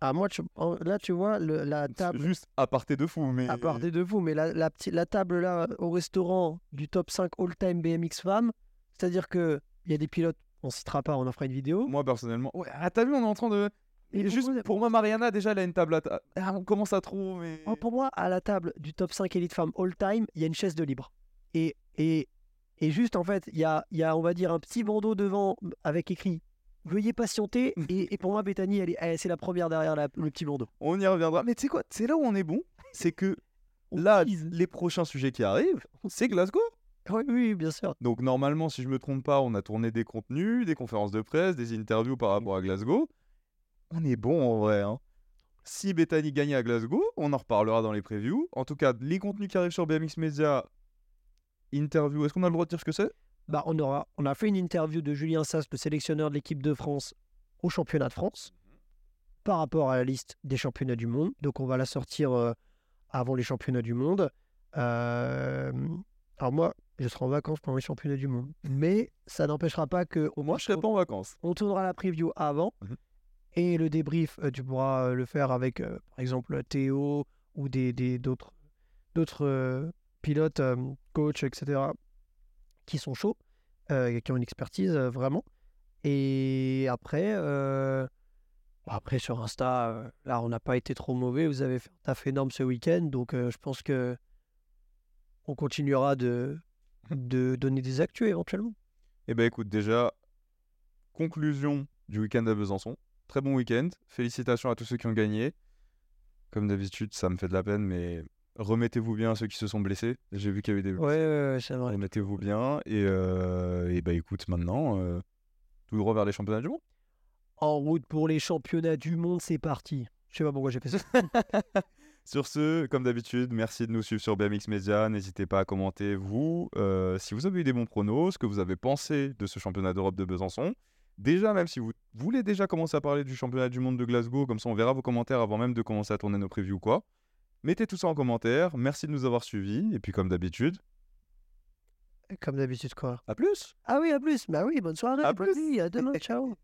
Ah, moi, tu- là, tu vois, le- la table. Juste à parté de fou, mais. À part des de vous, mais la, la, petite- la table là au restaurant du top 5 all-time BMX femmes, c'est-à-dire que il y a des pilotes, on citera pas, on en fera une vidéo. Moi personnellement. Ouais, ah, t'as vu, on est en train de. Et juste pour moi, Mariana, déjà, elle a une table à. ta- Ah, on commence à trop, mais. Oh, pour moi, à la table du top 5 élite femmes all-time, il y a une chaise de libre. Et, et Et juste, en fait, il y a, il y a, on va dire, un petit bandeau devant avec écrit Veuillez patienter. Et, et pour moi, Bethany, elle est- elle- c'est la première derrière la- le petit bandeau. On y reviendra. Mais tu sais quoi C'est là où on est bon. C'est que là, les prochains sujets qui arrivent, c'est Glasgow. Oui, oui, bien sûr. Donc normalement, si je me trompe pas, on a tourné des contenus, des conférences de presse, des interviews par rapport à Glasgow. On est bon en vrai. hein. Si Bethany gagne à Glasgow, on en reparlera dans les previews. En tout cas, les contenus qui arrivent sur BMX Media, interview, est-ce qu'on a le droit de dire ce que c'est? Bah, on, aura, on a fait une interview de Julien Sass, le sélectionneur de l'équipe de France au championnat de France, par rapport à la liste des championnats du monde. Donc, on va la sortir euh, avant les championnats du monde. Euh, alors, moi, je serai en vacances pendant les championnats du monde. Mais ça n'empêchera pas que. au Moi, je serai pas en vacances. On tournera la preview avant. Mhm. Et le débrief, euh, tu pourras le faire avec, euh, par exemple, Théo ou des des- d'autres d'autres pilotes, coachs, etc., qui sont chauds, euh, qui ont une expertise euh, vraiment. Et après, euh, après sur Insta, là, on n'a pas été trop mauvais. Vous avez fait un taf énorme ce week-end. Donc, je pense que on continuera de, donner des actus éventuellement. Eh ben écoute, déjà, conclusion du week-end à Besançon. Très bon week-end. Félicitations à tous ceux qui ont gagné. Comme d'habitude, ça me fait de la peine, mais remettez-vous bien à ceux qui se sont blessés. J'ai vu qu'il y avait des Ouais, ouais, ouais, c'est vrai. Remettez-vous bien. Et, euh, et bah écoute, maintenant, euh, tout droit vers les championnats du monde. En route pour les championnats du monde, c'est parti. Je sais pas pourquoi j'ai fait ça. Sur ce, comme d'habitude, merci de nous suivre sur BMX Media. N'hésitez pas à commenter, vous, euh, si vous avez eu des bons pronos, ce que vous avez pensé de ce championnat d'Europe de Besançon. Déjà, même si vous voulez déjà commencer à parler du championnat du monde de Glasgow, comme ça on verra vos commentaires avant même de commencer à tourner nos previews ou quoi. Mettez tout ça en commentaire. Merci de nous avoir suivis. Et puis, comme d'habitude, Comme d'habitude, quoi. à plus Ah oui, à plus. Bah oui, bonne soirée. À plus. à demain. Ciao.